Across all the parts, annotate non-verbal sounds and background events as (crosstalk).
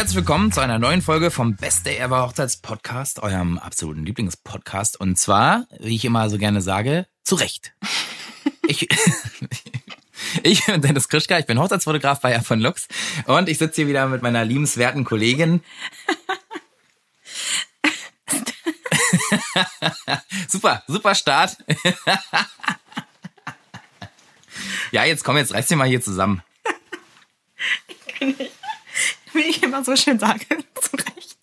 Herzlich willkommen zu einer neuen Folge vom Best Day Ever Hochzeitspodcast, eurem absoluten Lieblingspodcast. Und zwar, wie ich immer so gerne sage, zu Recht. (laughs) Ich, (laughs) ich bin Dennis Krischka, ich bin Hochzeitsfotograf bei von Lux und ich sitze hier wieder mit meiner liebenswerten Kollegin. (laughs) super, super Start. ja, jetzt komm, jetzt reiß dich mal hier zusammen. Ich kann nicht. (laughs) Wie ich immer so schön sage. (laughs) Zurecht.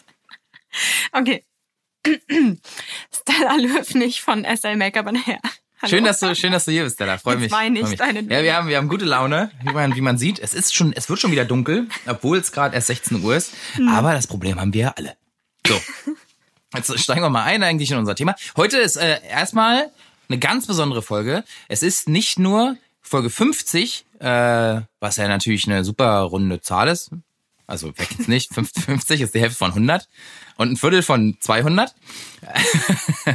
Okay. (clears throat) Stella Löwnig von SL Make-up and Hair. Hallo. Schön, dass du, schön, dass du hier bist, Stella. Freue mich. Meine ich deine ja, wir haben, wir haben gute Laune, wie man, wie man sieht. Es ist schon, es wird schon wieder dunkel, obwohl es gerade erst 16 Uhr ist. Hm. Aber das Problem haben wir ja alle. So. (laughs) Jetzt steigen wir mal ein eigentlich in unser Thema. Heute ist äh, erstmal eine ganz besondere Folge. Es ist nicht nur Folge 50, äh, was ja natürlich eine super runde Zahl ist. Also weg jetzt nicht. 50 ist die Hälfte von 100 und ein Viertel von 200. (laughs)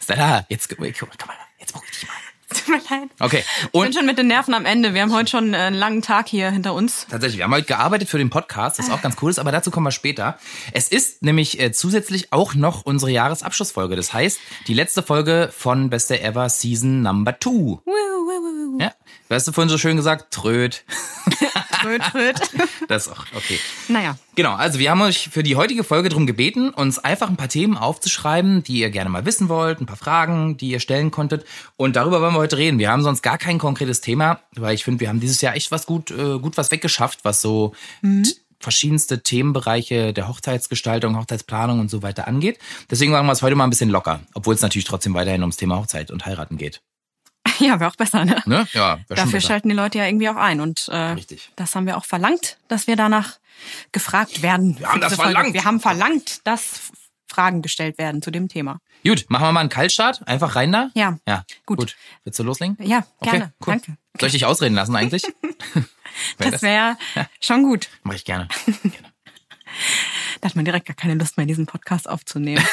ist da. Jetzt, komm mal, jetzt guck ich mal. Tut mir leid. Okay. Und ich bin schon mit den Nerven am Ende. Wir haben heute schon einen langen Tag hier hinter uns. Tatsächlich, wir haben heute gearbeitet für den Podcast, was auch ganz cool ist, aber dazu kommen wir später. Es ist nämlich äh, zusätzlich auch noch unsere Jahresabschlussfolge. Das heißt, die letzte Folge von Beste Ever Season Number 2 weißt du vorhin so schön gesagt, tröd. (laughs) tröd, tröd. (laughs) Das ist auch okay. Naja. Genau, also wir haben euch für die heutige Folge darum gebeten, uns einfach ein paar Themen aufzuschreiben, die ihr gerne mal wissen wollt, ein paar Fragen, die ihr stellen konntet. Und darüber wollen wir heute reden. Wir haben sonst gar kein konkretes Thema, weil ich finde, wir haben dieses Jahr echt was gut, äh, gut was weggeschafft, was so mhm verschiedenste Themenbereiche der Hochzeitsgestaltung, Hochzeitsplanung und so weiter angeht. Deswegen machen wir es heute mal ein bisschen locker, obwohl es natürlich trotzdem weiterhin ums Thema Hochzeit und Heiraten geht. (laughs) Ja, wäre auch besser, ne? ne? Ja, Dafür besser. schalten die Leute ja irgendwie auch ein. Und äh, Richtig. das haben wir auch verlangt, dass wir danach gefragt werden. Wir haben das verlangt. Wir haben verlangt, dass Fragen gestellt werden zu dem Thema. Gut, machen wir mal einen Kaltstart. Einfach rein da? Ja. Ja, gut. gut. Willst du loslegen? Ja, gerne. Okay, cool. Danke. Soll ich dich ausreden lassen eigentlich? (laughs) (laughs) das wäre schon gut. Mach ich gerne. gerne. Da hat man direkt gar keine Lust mehr, diesen Podcast aufzunehmen.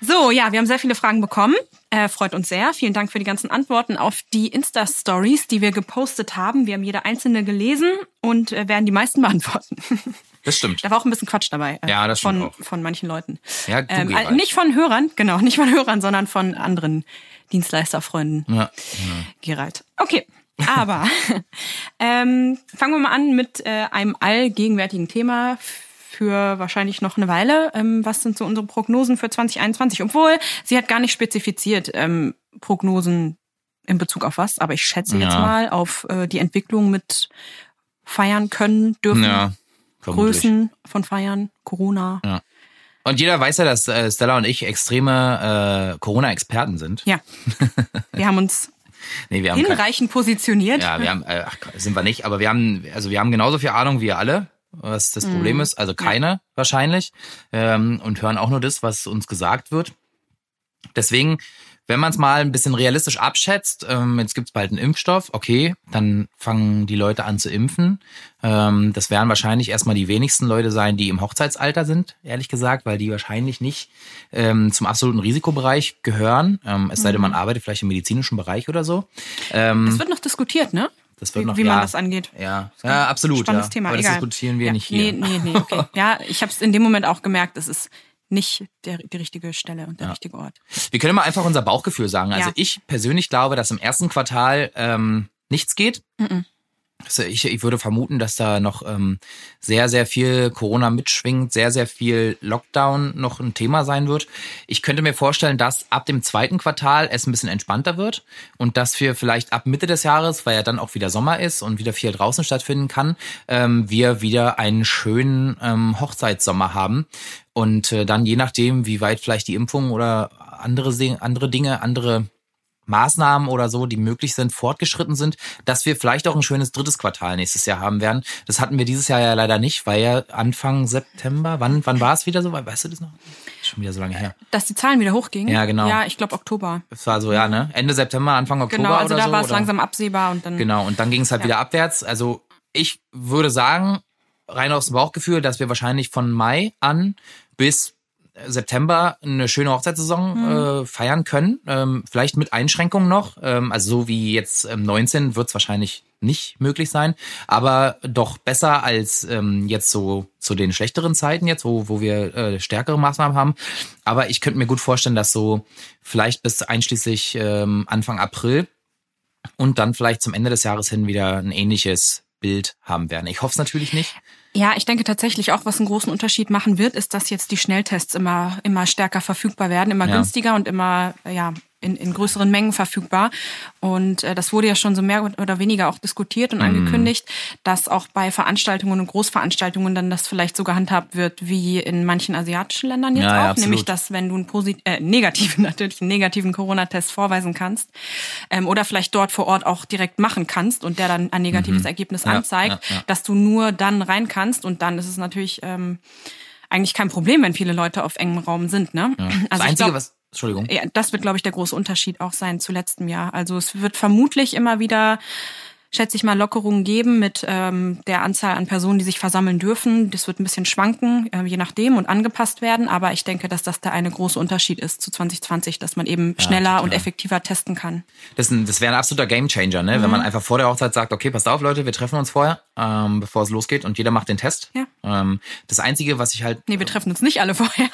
So, ja, wir haben sehr viele Fragen bekommen. Äh, freut uns sehr. Vielen Dank für die ganzen Antworten auf die Insta-Stories, die wir gepostet haben. Wir haben jede einzelne gelesen und äh, werden die meisten (laughs) beantworten. Das stimmt. Da war auch ein bisschen Quatsch dabei. Äh, ja, das stimmt von, auch. Von manchen Leuten. Ja, du ähm, äh, nicht von Hörern, genau, nicht von Hörern, sondern von anderen Dienstleisterfreunden. Ja. ja. Gerald. Okay. Aber (laughs) ähm, fangen wir mal an mit äh, einem allgegenwärtigen Thema für wahrscheinlich noch eine Weile. Ähm, was sind so unsere Prognosen für 2021? Obwohl, sie hat gar nicht spezifiziert ähm, Prognosen in Bezug auf was, aber ich schätze Ja. jetzt mal auf äh, die Entwicklung mit feiern können, dürfen, Ja. Größen von Feiern, Corona. Ja. Und jeder weiß ja, dass äh, Stella und ich extreme äh, Corona-Experten sind. Ja. (laughs) Wir haben uns Nee, wir haben hinreichend positioniert. ja, wir haben, äh, sind wir nicht, aber wir haben, also wir haben genauso viel Ahnung wie ihr alle, was das Problem ist. Also keine wahrscheinlich ähm, und hören auch nur das, was uns gesagt wird. Deswegen, wenn man es mal ein bisschen realistisch abschätzt, ähm, jetzt gibt's bald einen Impfstoff, okay, dann fangen die Leute an zu impfen. Ähm, das werden wahrscheinlich erstmal die wenigsten Leute sein, die im Hochzeitsalter sind, ehrlich gesagt, weil die wahrscheinlich nicht ähm, zum absoluten Risikobereich gehören. Ähm, es sei denn, man arbeitet vielleicht im medizinischen Bereich oder so. Ähm, Das wird noch diskutiert, ne? Das wird wie, noch, wie ja, man das angeht. Ja, ja absolut. Spannendes ja. Thema, Aber das egal. diskutieren wir ja. nicht hier. Nee, nee, nee, okay. (laughs) Ja, ich habe es in dem Moment auch gemerkt, es ist nicht der, die richtige Stelle und der Ja. richtige Ort. Wir können mal einfach unser Bauchgefühl sagen. Also ich persönlich glaube, dass im ersten Quartal ähm, nichts geht. Mhm. Also ich, ich würde vermuten, dass da noch ähm, sehr, sehr viel Corona mitschwingt, sehr, sehr viel Lockdown noch ein Thema sein wird. Ich könnte mir vorstellen, dass ab dem zweiten Quartal es ein bisschen entspannter wird und dass wir vielleicht ab Mitte des Jahres, weil ja dann auch wieder Sommer ist und wieder viel draußen stattfinden kann, ähm, wir wieder einen schönen ähm, Hochzeitssommer haben. Und äh, dann je nachdem, wie weit vielleicht die Impfung oder andere, andere Dinge, andere Maßnahmen oder so, die möglich sind, fortgeschritten sind, dass wir vielleicht auch ein schönes drittes Quartal nächstes Jahr haben werden. Das hatten wir dieses Jahr ja leider nicht, weil ja Anfang September, wann, wann war es wieder so? Weißt du das noch? Schon wieder so lange her. Dass die Zahlen wieder hochgingen? Ja, genau. Ja, ich glaube Oktober. Es war so, ja, ne? Ende September, Anfang Oktober Genau, also da so. war es langsam absehbar und dann. Genau, und dann ging es halt Ja. wieder abwärts. Also ich würde sagen, rein aus dem Bauchgefühl, dass wir wahrscheinlich von Mai an bis September eine schöne Hochzeitssaison Mhm. äh, feiern können. Ähm, vielleicht mit Einschränkungen noch. Ähm, also so wie jetzt ähm, 19 wird es wahrscheinlich nicht möglich sein. Aber doch besser als ähm, jetzt so zu den schlechteren Zeiten jetzt, wo, wo wir äh, stärkere Maßnahmen haben. Aber ich könnte mir gut vorstellen, dass so vielleicht bis einschließlich ähm, Anfang April und dann vielleicht zum Ende des Jahres hin wieder ein ähnliches Bild haben werden. Ich hoffe es natürlich nicht. Ja, ich denke tatsächlich auch, was einen großen Unterschied machen wird, ist, dass jetzt die Schnelltests immer, immer stärker verfügbar werden, immer Ja. günstiger und immer, ja, in, in größeren Mengen verfügbar. Und äh, das wurde ja schon so mehr oder weniger auch diskutiert Mhm. und angekündigt, dass auch bei Veranstaltungen und Großveranstaltungen dann das vielleicht so gehandhabt wird wie in manchen asiatischen Ländern jetzt Ja, ja, auch. absolut. Nämlich, dass wenn du einen posit äh, negativen, (laughs) natürlich einen negativen Corona-Test vorweisen kannst ähm, oder vielleicht dort vor Ort auch direkt machen kannst und der dann ein negatives Ergebnis Mhm. Ja, anzeigt, ja, ja. dass du nur dann rein kannst und dann ist es natürlich ähm, eigentlich kein Problem, wenn viele Leute auf engem Raum sind. Ne? das Also ich Einzige, glaub, was. Entschuldigung. ja, das wird, glaube ich, der große Unterschied auch sein zu letztem Jahr. Also es wird vermutlich immer wieder, schätze ich mal, Lockerungen geben mit ähm, der Anzahl an Personen, die sich versammeln dürfen. Das wird ein bisschen schwanken, äh, je nachdem, und angepasst werden. Aber ich denke, dass das der eine große Unterschied ist zu 2020, dass man eben schneller total. und effektiver testen kann. Das, ein- das wäre ein absoluter Gamechanger, ne? Mhm. Wenn man einfach vor der Hochzeit sagt, okay, passt auf, Leute, wir treffen uns vorher, ähm, bevor es losgeht und jeder macht den Test. Ja. Ähm, das Einzige, was ich halt Nee, wir treffen uns nicht alle (laughs) vorher,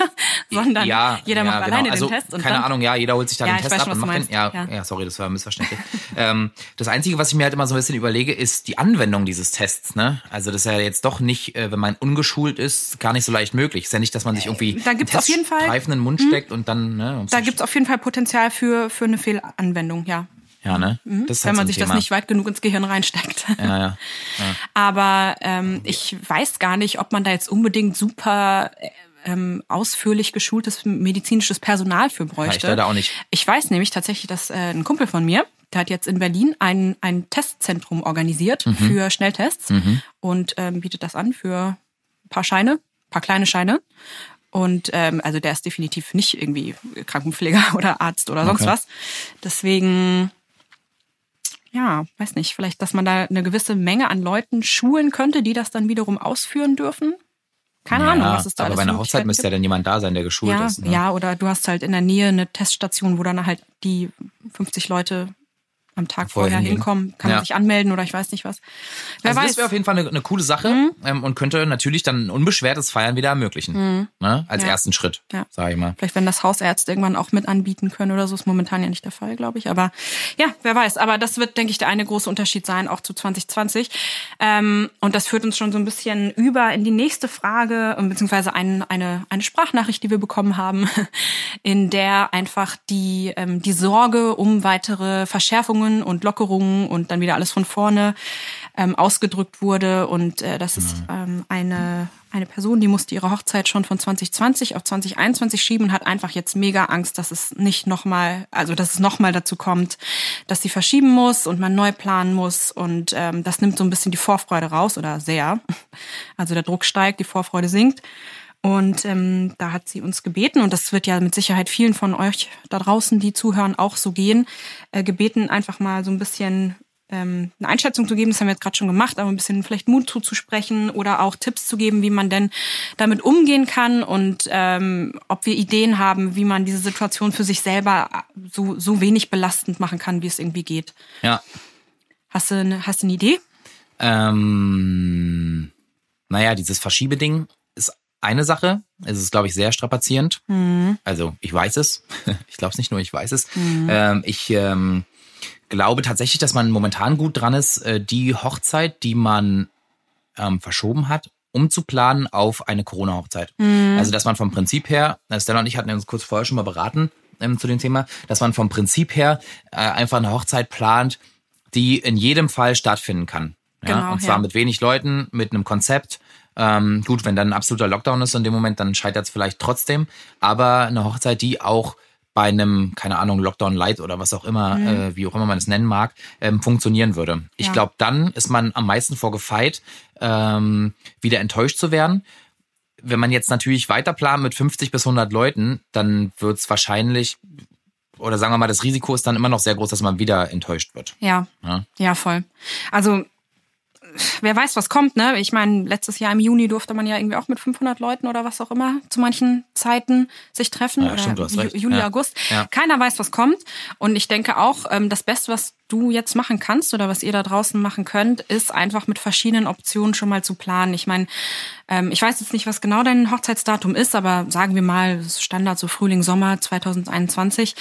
sondern ja, jeder ja, macht genau. alleine also, den Test. Und keine Ahnung, ja, jeder holt sich da Ja, den Test ab und macht den. Ja, ja. Sorry, das war missverständlich. (laughs) ähm, das Einzige, was ich mir halt immer so ein bisschen überlege, ist die Anwendung dieses Tests. Ne? Also das ist ja jetzt doch nicht, äh, wenn man ungeschult ist, gar nicht so leicht möglich. Ist ja nicht, dass man sich irgendwie Äh, Da gibt's einen auf jeden Fall- in den Mund steckt und dann. Ne, Da gibt's auf jeden Fall Potenzial für, für eine Fehlanwendung, ja. Ja, ne? Ist halt Wenn man sich Thema. das nicht weit genug ins Gehirn reinsteckt. Ja, ja. (laughs) Aber ähm, ich weiß gar nicht, ob man da jetzt unbedingt super äh, ähm, ausführlich geschultes medizinisches Personal für bräuchte. ich leider auch nicht. Ich weiß nämlich tatsächlich, dass äh, ein Kumpel von mir, der hat jetzt in Berlin ein, ein Testzentrum organisiert Mhm. für Schnelltests und ähm, bietet das an für ein paar Scheine, ein paar kleine Scheine. Und ähm, also der ist definitiv nicht irgendwie Krankenpfleger (laughs) oder Arzt oder sonst Okay. was. Deswegen ja, weiß nicht, vielleicht, dass man da eine gewisse Menge an Leuten schulen könnte, die das dann wiederum ausführen dürfen. Keine ja, Ahnung, was es da Aber alles bei für einer Hochzeit müsste ja dann jemand da sein, der geschult ja, ist. Ne? ja, oder du hast halt in der Nähe eine Teststation, wo dann halt die 50 Leute am Tag Vorher vorher hinkommen, kann Ja. man sich anmelden oder ich weiß nicht was. Wer Also weiß. Mhm. das wäre auf jeden Fall eine, eine coole Sache ähm, und könnte natürlich dann ein unbeschwertes Feiern wieder ermöglichen. Ne? Als Ja. ersten Schritt, Ja. sage ich mal. Vielleicht, wenn das Hausärzte irgendwann auch mit anbieten können oder so, ist momentan ja nicht der Fall, glaube ich. Aber ja, wer weiß. Aber das wird, denke ich, der eine große Unterschied sein, auch zu 2020. Ähm, und das führt uns schon so ein bisschen über in die nächste Frage, ähm, beziehungsweise ein, eine, eine Sprachnachricht, die wir bekommen haben, (laughs) in der einfach die, ähm, die Sorge um weitere Verschärfungen und Lockerungen und dann wieder alles von vorne ähm, ausgedrückt wurde. Und äh, das ist ähm, eine, eine Person, die musste ihre Hochzeit schon von 2020 auf 2021 schieben und hat einfach jetzt mega Angst, dass es nicht nochmal, also dass es nochmal dazu kommt, dass sie verschieben muss und man neu planen muss. Und ähm, das nimmt so ein bisschen die Vorfreude raus oder sehr. Also der Druck steigt, die Vorfreude sinkt. Und ähm, da hat sie uns gebeten, und das wird ja mit Sicherheit vielen von euch da draußen, die zuhören, auch so gehen, äh, gebeten, einfach mal so ein bisschen ähm, eine Einschätzung zu geben. Das haben wir jetzt gerade schon gemacht, aber ein bisschen vielleicht Mut zuzusprechen oder auch Tipps zu geben, wie man denn damit umgehen kann und ähm, ob wir Ideen haben, wie man diese Situation für sich selber so, so wenig belastend machen kann, wie es irgendwie geht. Ja. Hast du eine, hast du eine Idee? Ähm, naja, dieses Verschiebeding eine Sache. Es ist, glaube ich, sehr strapazierend. Also ich weiß es. (laughs) Ich glaube es nicht nur, ich weiß es. Ähm, ich ähm, glaube tatsächlich, dass man momentan gut dran ist, äh, die Hochzeit, die man ähm, verschoben hat, umzuplanen auf eine Corona-Hochzeit. Also dass man vom Prinzip her, äh, Stella und ich hatten uns kurz vorher schon mal beraten ähm, zu dem Thema, dass man vom Prinzip her äh, einfach eine Hochzeit plant, die in jedem Fall stattfinden kann. Ja? Genau, und zwar ja. mit wenig Leuten, mit einem Konzept. Ähm, gut, wenn dann ein absoluter Lockdown ist in dem Moment, dann scheitert es vielleicht trotzdem. Aber eine Hochzeit, die auch bei einem, keine Ahnung, Lockdown Light oder was auch immer, äh, wie auch immer man es nennen mag, ähm, funktionieren würde. Ich Ja. glaube, dann ist man am meisten vorgefeit, ähm, wieder enttäuscht zu werden. Wenn man jetzt natürlich weiter plant mit 50 bis 100 Leuten, dann wird es wahrscheinlich, oder sagen wir mal, das Risiko ist dann immer noch sehr groß, dass man wieder enttäuscht wird. Ja, Ja. ja, voll. Also wer weiß, was kommt, ne? Ich meine, letztes Jahr im Juni durfte man ja irgendwie auch mit 500 Leuten oder was auch immer zu manchen Zeiten sich treffen. Ja, stimmt, hast recht. Juli, Ja. August. Ja. Keiner weiß, was kommt. Und ich denke auch, ähm, das Beste, was du jetzt machen kannst oder was ihr da draußen machen könnt, ist einfach mit verschiedenen Optionen schon mal zu planen. Ich meine, ähm, ich weiß jetzt nicht, was genau dein Hochzeitsdatum ist, aber sagen wir mal, das Standard so Frühling, Sommer 2021.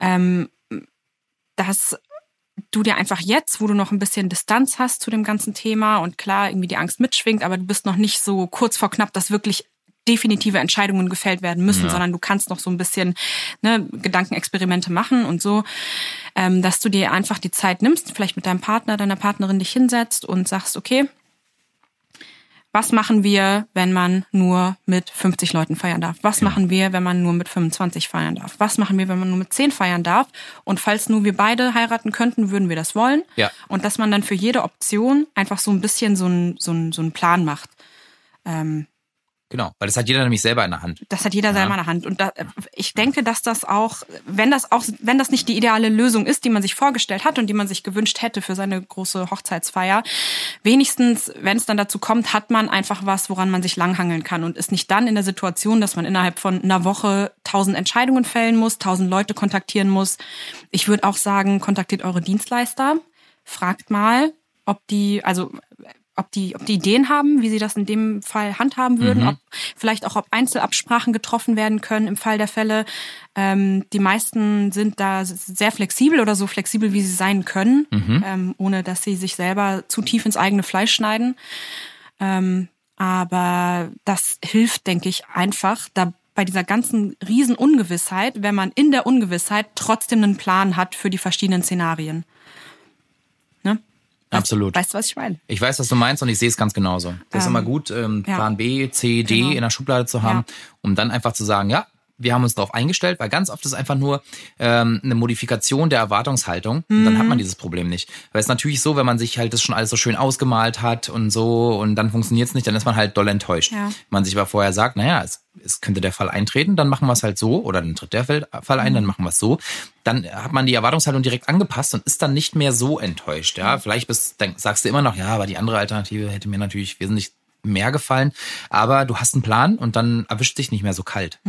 Ähm, dass du dir einfach jetzt, wo du noch ein bisschen Distanz hast zu dem ganzen Thema und klar irgendwie die Angst mitschwingt, aber du bist noch nicht so kurz vor knapp, dass wirklich definitive Entscheidungen gefällt werden müssen, Ja. sondern du kannst noch so ein bisschen ne, Gedankenexperimente machen und so, ähm, dass du dir einfach die Zeit nimmst, vielleicht mit deinem Partner, deiner Partnerin dich hinsetzt und sagst, okay, was machen wir, wenn man nur mit 50 Leuten feiern darf? Was machen wir, wenn man nur mit 25 feiern darf? Was machen wir, wenn man nur mit 10 feiern darf? Und falls nur wir beide heiraten könnten, würden wir das wollen. Ja. Und dass man dann für jede Option einfach so ein bisschen so einen so einen- so einen Plan macht. Ähm, Genau, weil das hat jeder nämlich selber in der Hand. das hat jeder selber in der Hand. Und da, ich denke, dass das auch, wenn das auch, wenn das nicht die ideale Lösung ist, die man sich vorgestellt hat und die man sich gewünscht hätte für seine große Hochzeitsfeier, wenigstens, wenn es dann dazu kommt, hat man einfach was, woran man sich langhangeln kann und ist nicht dann in der Situation, dass man innerhalb von einer Woche tausend Entscheidungen fällen muss, tausend Leute kontaktieren muss. Ich würde auch sagen, kontaktiert eure Dienstleister, fragt mal, ob die, also ob die, ob die Ideen haben, wie sie das in dem Fall handhaben würden, ob vielleicht auch ob Einzelabsprachen getroffen werden können im Fall der Fälle. Ähm, die meisten sind da sehr flexibel oder so flexibel, wie sie sein können, ähm, ohne dass sie sich selber zu tief ins eigene Fleisch schneiden. Ähm, aber das hilft, denke ich, einfach, da bei dieser ganzen riesen Ungewissheit, wenn man in der Ungewissheit trotzdem einen Plan hat für die verschiedenen Szenarien. Absolut. Weißt du, was ich meine? Ich weiß, was du meinst und ich sehe es ganz genauso. Das ist Ähm, immer gut, ähm, ja. Plan B, C, D Genau. in der Schublade zu haben, Ja. um dann einfach zu sagen, ja, wir haben uns darauf eingestellt, weil ganz oft ist einfach nur ähm, eine Modifikation der Erwartungshaltung und dann hat Mhm. man dieses Problem nicht. Weil es ist natürlich so, wenn man sich halt das schon alles so schön ausgemalt hat und so und dann funktioniert es nicht, dann ist man halt doll enttäuscht. Ja. Wenn man sich aber vorher sagt, naja, es, es könnte der Fall eintreten, dann machen wir es halt so oder dann tritt der Fall Fall ein, dann machen wir es so. Dann hat man die Erwartungshaltung direkt angepasst und ist dann nicht mehr so enttäuscht. Ja, vielleicht bist, dann sagst du immer noch, ja, aber die andere Alternative hätte mir natürlich wesentlich mehr gefallen. Aber du hast einen Plan und dann erwischt dich nicht mehr so kalt.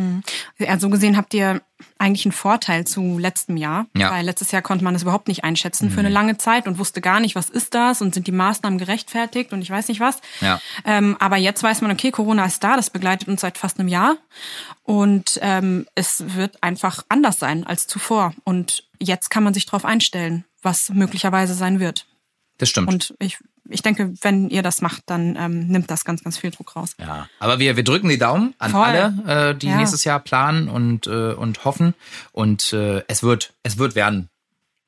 Ja, so gesehen habt ihr eigentlich einen Vorteil zu letztem Jahr. Ja. Mhm. Weil letztes Jahr konnte man das überhaupt nicht einschätzen für eine lange Zeit und wusste gar nicht, was ist das und sind die Maßnahmen gerechtfertigt und ich weiß nicht was. Ja. Ähm, aber jetzt weiß man, okay, Corona ist da, das begleitet uns seit fast einem Jahr und ähm, es wird einfach anders sein als zuvor. Und jetzt kann man sich darauf einstellen, was möglicherweise sein wird. Das stimmt. Und ich, ich denke, wenn ihr das macht, dann ähm, nimmt das ganz, ganz viel Druck raus. Ja, aber wir, wir drücken die Daumen an Voll. alle, äh, die Ja. nächstes Jahr planen und, äh, und hoffen. Und äh, es wird, es wird werden.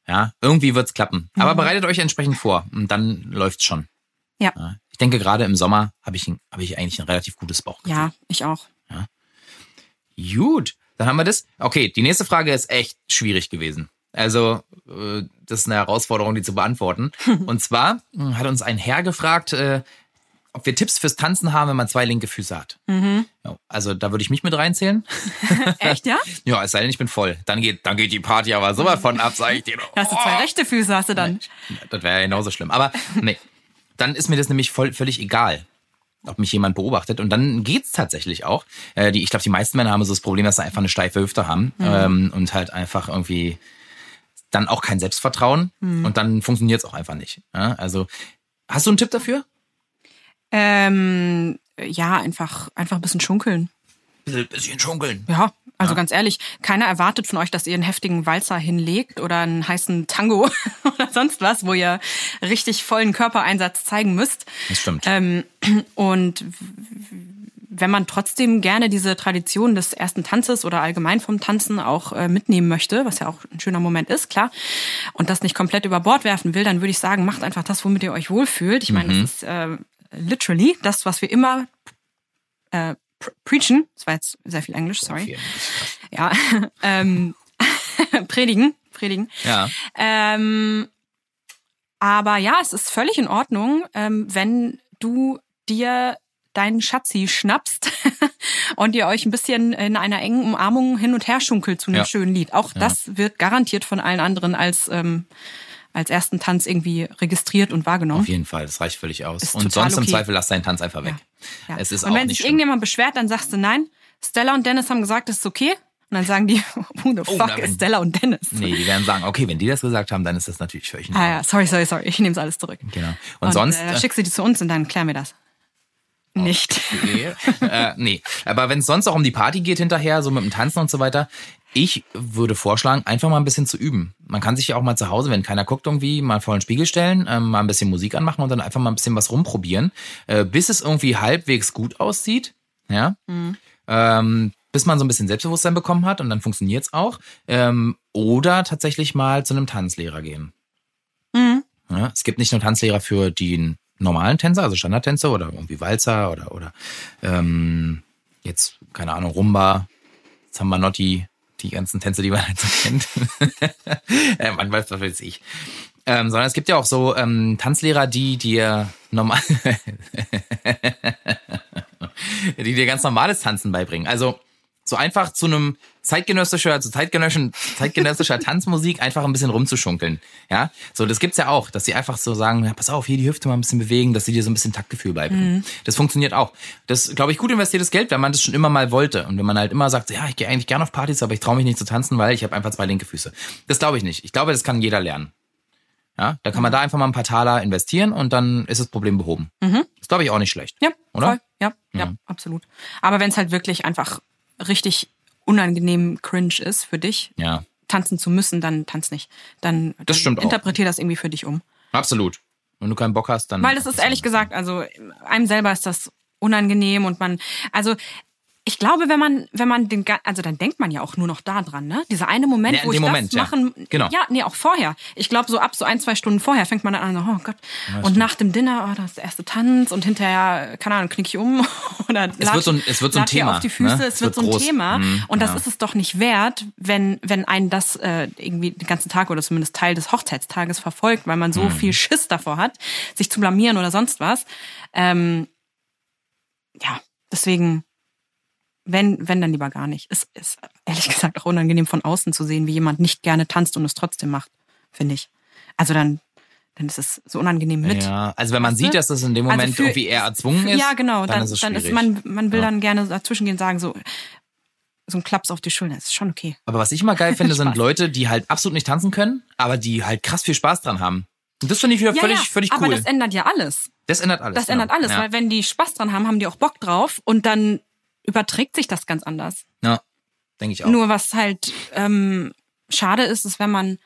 Ja, irgendwie wird's klappen. Mhm. Aber bereitet euch entsprechend vor und dann läuft's schon. Ja. Ja. Ich denke, gerade im Sommer habe ich, hab ich eigentlich ein relativ gutes Bauchgefühl. Ja, ich auch. Gut, dann haben wir das. Okay, die nächste Frage ist echt schwierig gewesen. Also, äh, das ist eine Herausforderung, die zu beantworten. (laughs) Und zwar mh, hat uns ein Herr gefragt, äh, ob wir Tipps fürs Tanzen haben, wenn man zwei linke Füße hat. Mhm. Ja, also, da würde ich mich mit reinzählen. (laughs) Echt, ja? (laughs) Ja, es sei denn, ich bin voll. Dann geht, dann geht die Party aber sowas von ab, sag ich dir. doch. Hast du zwei rechte Füße, hast du dann. Das wäre ja genauso schlimm. Aber nee, dann ist mir das nämlich voll, völlig egal, ob mich jemand beobachtet. Und dann geht's tatsächlich auch. Äh, die, ich glaube, die meisten Männer haben so das Problem, dass sie einfach eine steife Hüfte haben ähm, und halt einfach irgendwie dann auch kein Selbstvertrauen. Und dann funktioniert's auch einfach nicht. Ja, also, hast du einen Tipp dafür? Ähm, ja, einfach, einfach ein bisschen schunkeln. Bisschen, bisschen schunkeln. Ja, also ganz ehrlich, keiner erwartet von euch, dass ihr einen heftigen Walzer hinlegt oder einen heißen Tango (laughs) oder sonst was, wo ihr richtig vollen Körpereinsatz zeigen müsst. Das stimmt. Ähm, und wenn man trotzdem gerne diese Tradition des ersten Tanzes oder allgemein vom Tanzen auch äh, mitnehmen möchte, was ja auch ein schöner Moment ist, klar, und das nicht komplett über Bord werfen will, dann würde ich sagen, macht einfach das, womit ihr euch wohlfühlt. Ich meine, das ist äh, literally das, was wir immer äh, pr preachen. Das war jetzt sehr viel Englisch, sorry. Ja, (laughs) ähm, (laughs) predigen, predigen. Ja. Ähm, aber ja, es ist völlig in Ordnung, ähm, wenn du dir deinen Schatzi schnappst (laughs) und ihr euch ein bisschen in einer engen Umarmung hin und her schunkelt zu einem Ja. schönen Lied. Auch das wird garantiert von allen anderen als ähm, als ersten Tanz irgendwie registriert und wahrgenommen. Auf jeden Fall, das reicht völlig aus. Ist und sonst im okay. Zweifel lass deinen Tanz einfach weg. Ja. Es ist und auch wenn nicht sich irgendjemand beschwert, dann sagst du nein. Stella und Dennis haben gesagt, das ist okay. Und dann sagen die, (laughs) who the fuck na, wenn- ist Stella und Dennis? Nee, die werden sagen, okay, wenn die das gesagt haben, dann ist das natürlich völlig in Ah ja, sorry, sorry, sorry. Ich nehme es alles zurück. Genau. Und, sonst. Äh, äh, schickst du die zu uns und dann klären wir das. Nicht. Nee. äh, nee. Aber wenn es sonst auch um die Party geht hinterher, so mit dem Tanzen und so weiter, ich würde vorschlagen, einfach mal ein bisschen zu üben. Man kann sich ja auch mal zu Hause, wenn keiner guckt, irgendwie mal vor den Spiegel stellen, ähm, mal ein bisschen Musik anmachen und dann einfach mal ein bisschen was rumprobieren, äh, bis es irgendwie halbwegs gut aussieht. Ja. Ähm, bis man so ein bisschen Selbstbewusstsein bekommen hat und dann funktioniert's auch. Ähm, oder tatsächlich mal zu einem Tanzlehrer gehen. Mhm. Ja, es gibt nicht nur Tanzlehrer für die normalen Tänzer, also Standardtänze oder irgendwie Walzer oder oder ähm, jetzt keine Ahnung Rumba, Zambanotti, die ganzen Tänze, die man (laughs) halt so kennt. äh, man weiß, was weiß ich. Ähm, sondern es gibt ja auch so ähm, Tanzlehrer, die dir normal, (laughs) die dir ganz normales Tanzen beibringen. Also so einfach zu einem zeitgenössischer, zu zeitgenössischen, zeitgenössischer (laughs) Tanzmusik einfach ein bisschen rumzuschunkeln. Ja, so das gibt's ja auch, dass sie einfach so sagen, ja, pass auf, hier die Hüfte mal ein bisschen bewegen, dass sie dir so ein bisschen Taktgefühl beibringen. Das funktioniert auch. Das glaube ich gut investiertes Geld, wenn man das schon immer mal wollte und wenn man halt immer sagt, ja, ich gehe eigentlich gerne auf Partys, aber ich traue mich nicht zu tanzen, weil ich habe einfach zwei linke Füße. Das glaube ich nicht. Ich glaube, das kann jeder lernen. Ja, da kann man da einfach mal ein paar Taler investieren und dann ist das Problem behoben. Das glaube ich auch nicht schlecht. Ja, Oder? voll. Ja, ja, absolut. Aber wenn es halt wirklich einfach richtig unangenehm cringe ist für dich, Ja, tanzen zu müssen, dann tanz nicht. Dann, Das stimmt auch. interpretier das irgendwie für dich um. absolut. Wenn du keinen Bock hast, dann. Weil das ist ehrlich gesagt, also einem selber ist das unangenehm und man, also ich glaube, wenn man, wenn man den, also dann denkt man ja auch nur noch da dran, ne? Dieser eine Moment, Ja, wo ich dem das Moment, ja. machen, Genau. ja, nee, auch vorher. Ich glaube, so ab so ein, zwei Stunden vorher fängt man dann an, oh Gott. und nach dem Dinner, oh, das ist der erste Tanz und hinterher, keine Ahnung, knick ich um (laughs) oder Es wird so ein- es wird so ein lad Thema, auf die Füße, ne? es Es wird wird so ein. Thema Mhm, und das ja. ist es doch nicht wert, wenn, wenn einen das äh, irgendwie den ganzen Tag oder zumindest Teil des Hochzeitstages verfolgt, weil man so Mhm. viel Schiss davor hat, sich zu blamieren oder sonst was. Ähm, ja, deswegen, wenn, wenn dann lieber gar nicht. Es ist ehrlich gesagt auch unangenehm von außen zu sehen, wie jemand nicht gerne tanzt und es trotzdem macht, finde ich. Also dann, dann ist es so unangenehm mit. Ja, also wenn man sieht, dass das in dem Also Moment für- irgendwie eher erzwungen ist, Ja, genau. dann, Dann, ist es dann ist man, man will Ja. dann gerne dazwischen gehen und sagen, so, so ein Klaps auf die Schulter, ist schon okay. Aber was ich immer geil finde, (laughs) sind. Leute, die halt absolut nicht tanzen können, aber die halt krass viel Spaß dran haben. Und das finde ich wieder völlig, völlig aber cool. das ändert ja alles. Das ändert alles. Das ändert genau. alles, ja. weil wenn die Spaß dran haben, haben die auch Bock drauf und dann überträgt sich das ganz anders. Ja, denke ich auch. Nur was halt ähm, schade ist, ist, wenn man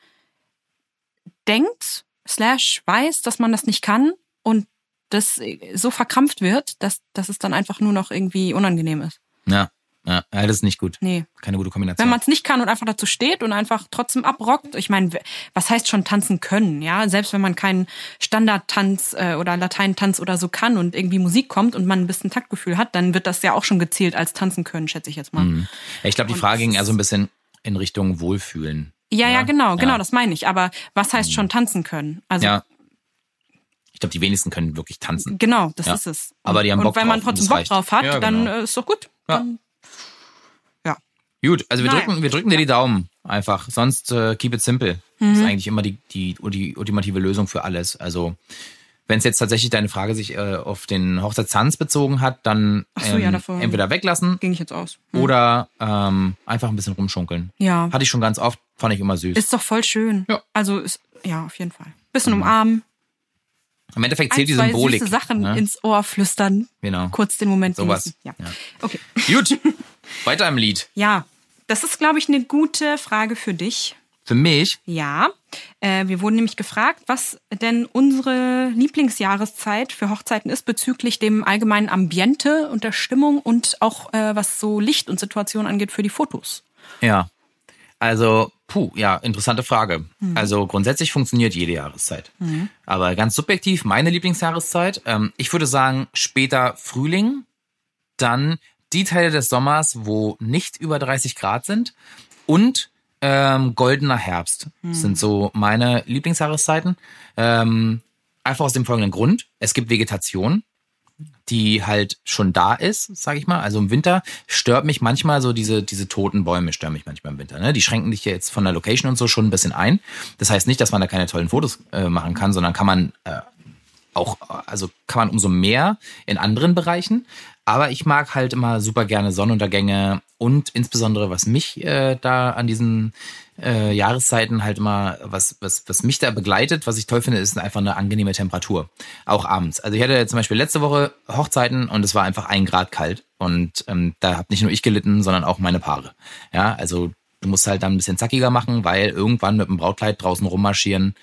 denkt, slash weiß, dass man das nicht kann und das so verkrampft wird, dass, dass es dann einfach nur noch irgendwie unangenehm ist. ja, ja, ja, das ist nicht gut. Nee. Keine gute Kombination. Wenn man es nicht kann und einfach dazu steht und einfach trotzdem abrockt, ich meine, was heißt schon tanzen können, ja? Selbst wenn man keinen Standardtanz äh, oder Lateintanz oder so kann und irgendwie Musik kommt und man ein bisschen Taktgefühl hat, dann wird das ja auch schon gezählt als tanzen können, schätze ich jetzt mal. Ja, ich glaube, die Und Frage ging eher so ein bisschen in Richtung Wohlfühlen. Ja, ja, genau, genau, Ja. Mhm. das meine ich. Aber was heißt schon tanzen können? Also Ja. Ich glaube, die wenigsten können wirklich tanzen. genau, das Ja. ist es. Aber die haben und Bock wenn man drauf und trotzdem Bock reicht. drauf hat, Ja, dann genau. äh, ist doch gut. Ja. Dann, ja. Gut, also wir Naja. drücken, wir drücken dir die Daumen einfach. Sonst äh, keep it simple. Mhm. Das ist eigentlich immer die, die, die ultimative Lösung für alles. Also wenn es jetzt tatsächlich deine Frage sich äh, auf den Hochzeitstanz bezogen hat, dann so, ja, ähm, davon- entweder weglassen Ging ich jetzt aus. Hm. oder ähm, einfach ein bisschen rumschunkeln. Ja. Hatte ich schon ganz oft, fand ich immer süß. Ist doch voll schön. Ja. Also ist, ja, auf jeden Fall. Bisschen umarmen, Im Endeffekt ein, zählt die zwei Symbolik. süße Sachen ne? ins Ohr flüstern, Genau. kurz den Moment Sowas. genießen. Ja. Ja. Okay. Gut, (laughs) weiter im Lied. Ja, das ist, glaube ich, eine gute Frage für dich. Für mich, Ja, äh, wir wurden nämlich gefragt, was denn unsere Lieblingsjahreszeit für Hochzeiten ist bezüglich dem allgemeinen Ambiente und der Stimmung und auch äh, was so Licht und Situation angeht für die Fotos. ja. Also, puh, ja, interessante Frage. Mhm. Also grundsätzlich funktioniert jede Jahreszeit. Aber ganz subjektiv, meine Lieblingsjahreszeit, ähm, ich würde sagen, später Frühling, dann die Teile des Sommers, wo nicht über 30 Grad sind und ähm, goldener Herbst Mhm. sind so meine Lieblingsjahreszeiten. Ähm, einfach aus dem folgenden Grund. Es gibt Vegetation. die halt schon da ist, sag ich mal. Also im Winter stört mich manchmal so diese, diese toten Bäume stören mich manchmal im Winter. Ne? Die schränken dich jetzt von der Location und so schon ein bisschen ein. Das heißt nicht, dass man da keine tollen Fotos äh, machen kann, sondern kann man äh, auch, also kann man umso mehr in anderen Bereichen. Aber ich mag halt immer super gerne Sonnenuntergänge und insbesondere, was mich äh, da an diesen äh, Jahreszeiten halt immer, was, was, was mich da begleitet, was ich toll finde, ist einfach eine angenehme Temperatur. Auch abends. Also ich hatte zum Beispiel letzte Woche Hochzeiten und es war einfach ein Grad kalt. Und ähm, da habe nicht nur ich gelitten, sondern auch meine Paare. Ja, also du musst halt dann ein bisschen zackiger machen, weil irgendwann mit dem Brautkleid draußen rummarschieren,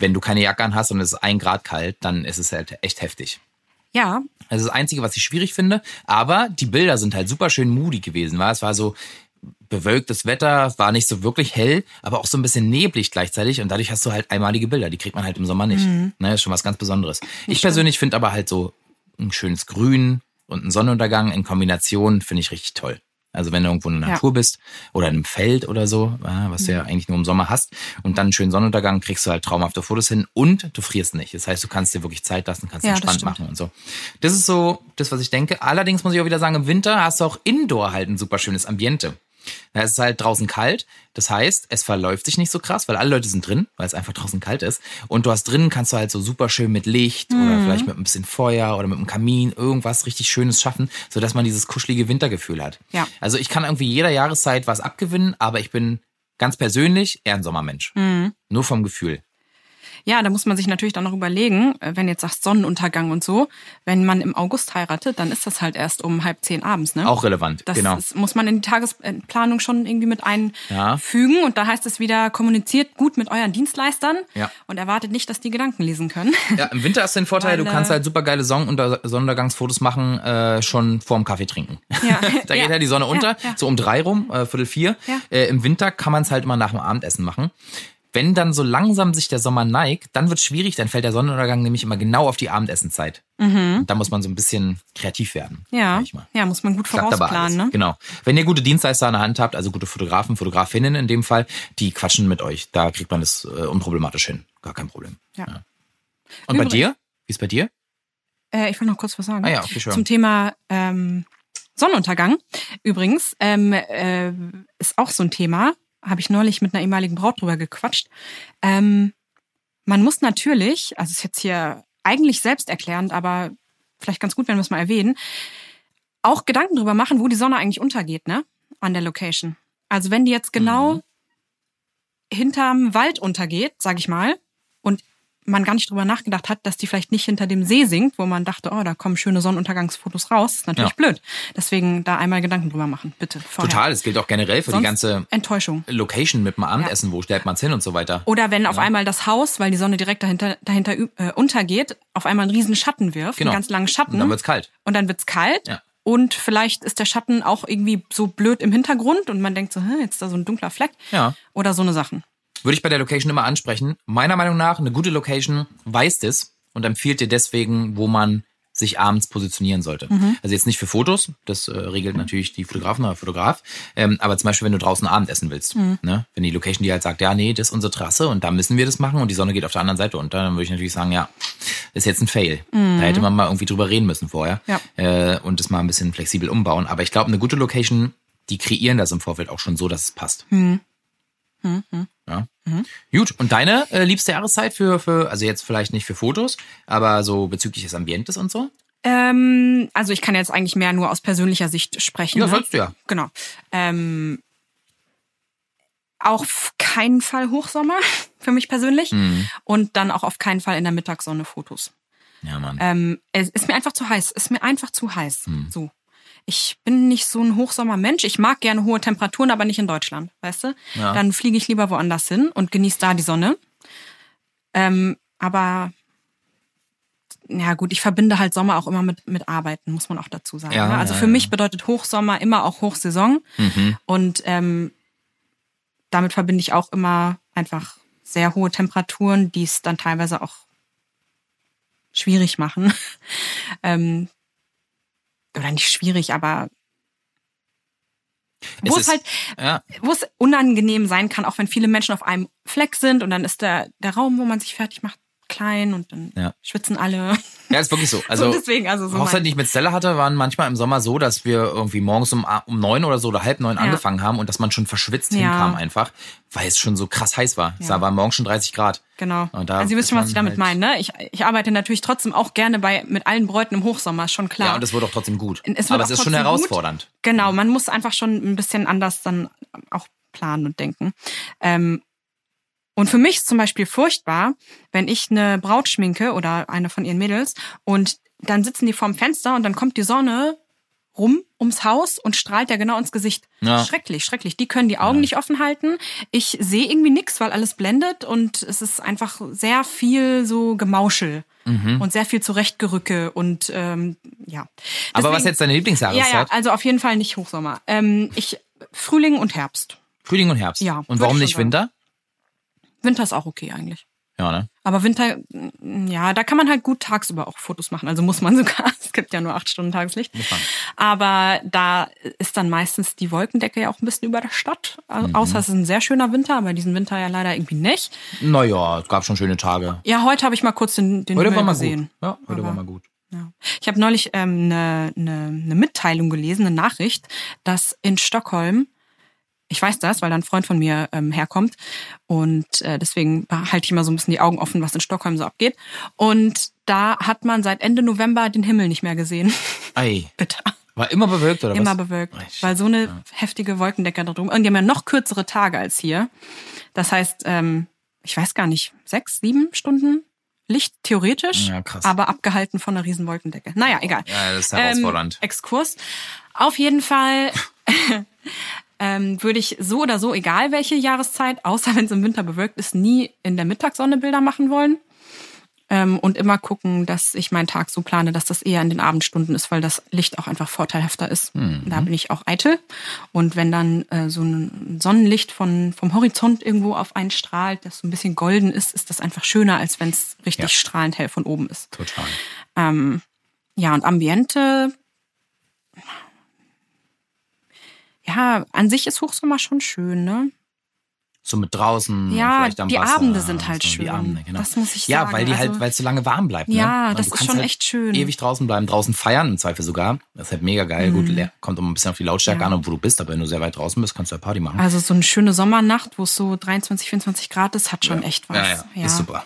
wenn du keine Jacke an hast und es ist ein Grad kalt, dann ist es halt echt heftig. Ja. Das ist das Einzige, was ich schwierig finde. Aber die Bilder sind halt super schön moody gewesen. War? Es war so bewölktes Wetter, war nicht so wirklich hell, aber auch so ein bisschen neblig gleichzeitig. Und dadurch hast du halt einmalige Bilder. Die kriegt man halt im Sommer nicht. Mhm. Ne, ist schon was ganz Besonderes. Ich persönlich finde aber halt so ein schönes Grün und ein Sonnenuntergang in Kombination finde ich richtig toll. Also wenn du irgendwo in der Natur ja. bist oder in einem Feld oder so, was du ja mhm. eigentlich nur im Sommer hast, und dann einen schönen Sonnenuntergang, kriegst du halt traumhafte Fotos hin und du frierst nicht. Das heißt, du kannst dir wirklich Zeit lassen, kannst ja, entspannt machen und so. Das ist so das, was ich denke. Allerdings muss ich auch wieder sagen, im Winter hast du auch Indoor halt ein super schönes Ambiente. Ist es halt draußen kalt. Das heißt, es verläuft sich nicht so krass, weil alle Leute sind drin, weil es einfach draußen kalt ist. Und du hast drinnen kannst du halt so super schön mit Licht mhm. oder vielleicht mit ein bisschen Feuer oder mit einem Kamin irgendwas richtig Schönes schaffen, sodass man dieses kuschelige Wintergefühl hat. Ja. Also ich kann irgendwie jeder Jahreszeit was abgewinnen, aber ich bin ganz persönlich eher ein Sommermensch. Mhm. Nur vom Gefühl. Ja, da muss man sich natürlich dann noch überlegen, äh, wenn jetzt sagst Sonnenuntergang und so, wenn man im August heiratet, dann ist das halt erst um halb zehn abends, ne? Auch relevant, das genau. Das muss man in die Tagesplanung schon irgendwie mit einfügen ja. und da heißt es wieder, kommuniziert gut mit euren Dienstleistern ja. und erwartet nicht, dass die Gedanken lesen können. (laughs) Ja, im Winter hast du den Vorteil, Weil, du kannst halt super geile Sonnenuntergangsfotos machen, äh, schon vorm Kaffee trinken. Ja. (laughs) da geht ja. halt die Sonne unter, so um drei rum, äh, Viertel vier. Äh, Im Winter kann man es halt immer nach dem Abendessen machen. Wenn dann so langsam sich der Sommer neigt, dann wird es schwierig, dann fällt der Sonnenuntergang nämlich immer genau auf die Abendessenzeit. Mhm. da muss man so ein bisschen kreativ werden. Ja, ja muss man gut vorausplanen. Ne? Genau. Wenn ihr gute Dienstleister an der Hand habt, also gute Fotografen, Fotografinnen in dem Fall, die quatschen mit euch. Da kriegt man das äh, unproblematisch hin. Gar kein Problem. Ja. ja. Und Übrig bei dir? Wie ist bei dir? Äh, ich will noch kurz was sagen. Ah ja, okay, schön. Zum Thema ähm, Sonnenuntergang. Übrigens ähm, äh, ist auch so ein Thema habe ich neulich mit einer ehemaligen Braut drüber gequatscht. Ähm, man muss natürlich, also ist jetzt hier eigentlich selbsterklärend, aber vielleicht ganz gut, wenn wir es mal erwähnen, auch Gedanken drüber machen, wo die Sonne eigentlich untergeht, ne? An der Location. Also wenn die jetzt genau mhm. hinterm Wald untergeht, sag ich mal, man gar nicht drüber nachgedacht hat, dass die vielleicht nicht hinter dem See sinkt, wo man dachte, oh, da kommen schöne Sonnenuntergangsfotos raus. ist natürlich ja. blöd. Deswegen da einmal Gedanken drüber machen, bitte. Vorher. Total, das gilt auch generell für Sonst die ganze Enttäuschung. Location mit dem Abendessen, ja. wo stellt man es hin und so weiter. Oder wenn ja. auf einmal das Haus, weil die Sonne direkt dahinter, dahinter äh, untergeht, auf einmal einen riesen Schatten wirft, genau. einen ganz langen Schatten. Und dann wird's kalt. Und dann wird's kalt. Ja. Und vielleicht ist der Schatten auch irgendwie so blöd im Hintergrund und man denkt so, jetzt ist da so ein dunkler Fleck. Ja. Oder so eine Sachen würde ich bei der Location immer ansprechen. Meiner Meinung nach, eine gute Location weiß das und empfiehlt dir deswegen, wo man sich abends positionieren sollte. Mhm. Also jetzt nicht für Fotos, das äh, regelt natürlich die Fotografen oder Fotograf, ähm, aber zum Beispiel, wenn du draußen Abendessen willst, mhm. ne? wenn die Location dir halt sagt, ja, nee, das ist unsere Trasse und da müssen wir das machen und die Sonne geht auf der anderen Seite unter, dann würde ich natürlich sagen, ja, ist jetzt ein Fail. Mhm. Da hätte man mal irgendwie drüber reden müssen vorher ja. äh, und das mal ein bisschen flexibel umbauen. Aber ich glaube, eine gute Location, die kreieren das im Vorfeld auch schon so, dass es passt. Mhm. Ja. Mhm. Gut, und deine äh, liebste Jahreszeit für, für, also jetzt vielleicht nicht für Fotos, aber so bezüglich des Ambientes und so? Ähm, also ich kann jetzt eigentlich mehr nur aus persönlicher Sicht sprechen. Ja, ne? sollst du ja. Genau. Ähm, auf keinen Fall Hochsommer (laughs) für mich persönlich mhm. und dann auch auf keinen Fall in der Mittagssonne Fotos. Ja, Mann. Ähm, es ist mir einfach zu heiß. Ist mir einfach zu heiß. Mhm. So ich bin nicht so ein Hochsommermensch. Ich mag gerne hohe Temperaturen, aber nicht in Deutschland, weißt du? Ja. Dann fliege ich lieber woanders hin und genieße da die Sonne. Ähm, aber ja gut, ich verbinde halt Sommer auch immer mit, mit Arbeiten, muss man auch dazu sagen. Ja, ne? Also ja, für mich bedeutet Hochsommer immer auch Hochsaison. Mhm. Und ähm, damit verbinde ich auch immer einfach sehr hohe Temperaturen, die es dann teilweise auch schwierig machen. (laughs) ähm, oder nicht schwierig, aber wo es, es halt, ja. wo es unangenehm sein kann, auch wenn viele Menschen auf einem Fleck sind und dann ist der, der Raum, wo man sich fertig macht, klein und dann Ja. schwitzen alle. Ja, ist wirklich so. (laughs) Also, so deswegen, also so Hochzeit, mein- die ich mit Stella hatte, waren manchmal im Sommer so, dass wir irgendwie morgens um, um neun oder so oder halb neun angefangen haben und dass man schon verschwitzt Ja. hinkam einfach, weil es schon so krass heiß war. Es Ja. war morgens schon 30 Grad. Genau. Also ihr wisst schon, was ich damit halt- meine. Ne? Ich, ich arbeite natürlich trotzdem auch gerne bei mit allen Bräuten im Hochsommer, schon klar. Ja, und es wird auch trotzdem gut. Es Aber es ist schon trotzdem gut. herausfordernd. Genau, man muss einfach schon ein bisschen anders dann auch planen und denken. Ähm, und für mich ist zum Beispiel furchtbar, wenn ich eine Braut schminke oder eine von ihren Mädels und dann sitzen die vorm Fenster und dann kommt die Sonne rum ums Haus und strahlt ja genau ins Gesicht. Ja. Schrecklich, schrecklich. Die können die Augen nicht offen halten. Ich sehe irgendwie nichts, weil alles blendet und es ist einfach sehr viel so Gemauschel Mhm. und sehr viel Zurechtgerücke und ähm, ja. Aber was Deswegen- jetzt deine ja, Lieblingsjahreszeit? ja, also auf jeden Fall nicht Hochsommer. Ähm, ich Frühling und Herbst. Frühling und Herbst. Ja, Und warum ich nicht sagen. Winter? Winter ist auch okay eigentlich. Ja, ne? Aber Winter, mm, ja, da kann man halt gut tagsüber auch Fotos machen. Also muss man (laughs) sogar. Es gibt ja nur acht Stunden Tageslicht. Muss man. Aber da ist dann meistens die Wolkendecke ja auch ein bisschen über der Stadt. Also, Mhm. Außer es ist ein sehr schöner Winter, aber diesen Winter ja leider irgendwie nicht. Naja, es gab schon schöne Tage. Ja, heute habe ich mal kurz den, den Heute Himmel war mal gesehen. gut. Ja, heute Aber- war mal gut. Ja. Ich habe neulich ähm, eine, eine, eine Mitteilung gelesen, eine Nachricht, dass in Stockholm, ich weiß das, weil da ein Freund von mir ähm, herkommt und äh, deswegen halte ich immer so ein bisschen die Augen offen, was in Stockholm so abgeht. Und da hat man seit Ende November den Himmel nicht mehr gesehen. (laughs) Ei. (laughs) Bitte. War immer bewölkt oder was? Immer bewölkt. Shit. Weil so eine heftige Wolkendecke da drum. Und die haben ja noch kürzere Tage als hier. Das heißt, ähm, ich weiß gar nicht, sechs, sieben Stunden Licht theoretisch, Ja, krass. aber abgehalten von einer riesen Wolkendecke. Naja, egal. Ja, das ist herausfordernd. Ähm, Exkurs. Auf jeden Fall (laughs) ähm, würde ich so oder so, egal welche Jahreszeit, außer (laughs) wenn es im Winter bewölkt ist, nie in der Mittagssonne Bilder machen wollen. Ähm, und immer gucken, dass ich meinen Tag so plane, dass das eher in den Abendstunden ist, weil das Licht auch einfach vorteilhafter ist. Da bin ich auch eitel. Und wenn dann äh, so ein Sonnenlicht von, vom Horizont irgendwo auf einen strahlt, das so ein bisschen golden ist, ist das einfach schöner, als wenn es richtig Ja. strahlend hell von oben ist. Total. Ähm, ja, und Ambiente. Ja, an sich ist Hochsommer schon schön, ne? So mit draußen. Ja, vielleicht am die Wasser, Abende sind halt so schön. Die Abende, genau. Das muss ich ja, sagen. weil die halt, Also- weil es so lange warm bleibt. Ja, ne? das ist schon halt echt schön. Ewig draußen bleiben, draußen feiern im Zweifel sogar. Das ist halt mega geil. Gut, leer- kommt immer ein bisschen auf die Lautstärke Mhm. Ja. an und wo du bist, aber wenn du sehr weit draußen bist, kannst du ja Party machen. Also so eine schöne Sommernacht, wo es so 23, 24 Grad ist, hat schon echt was. ja, ja, ist super.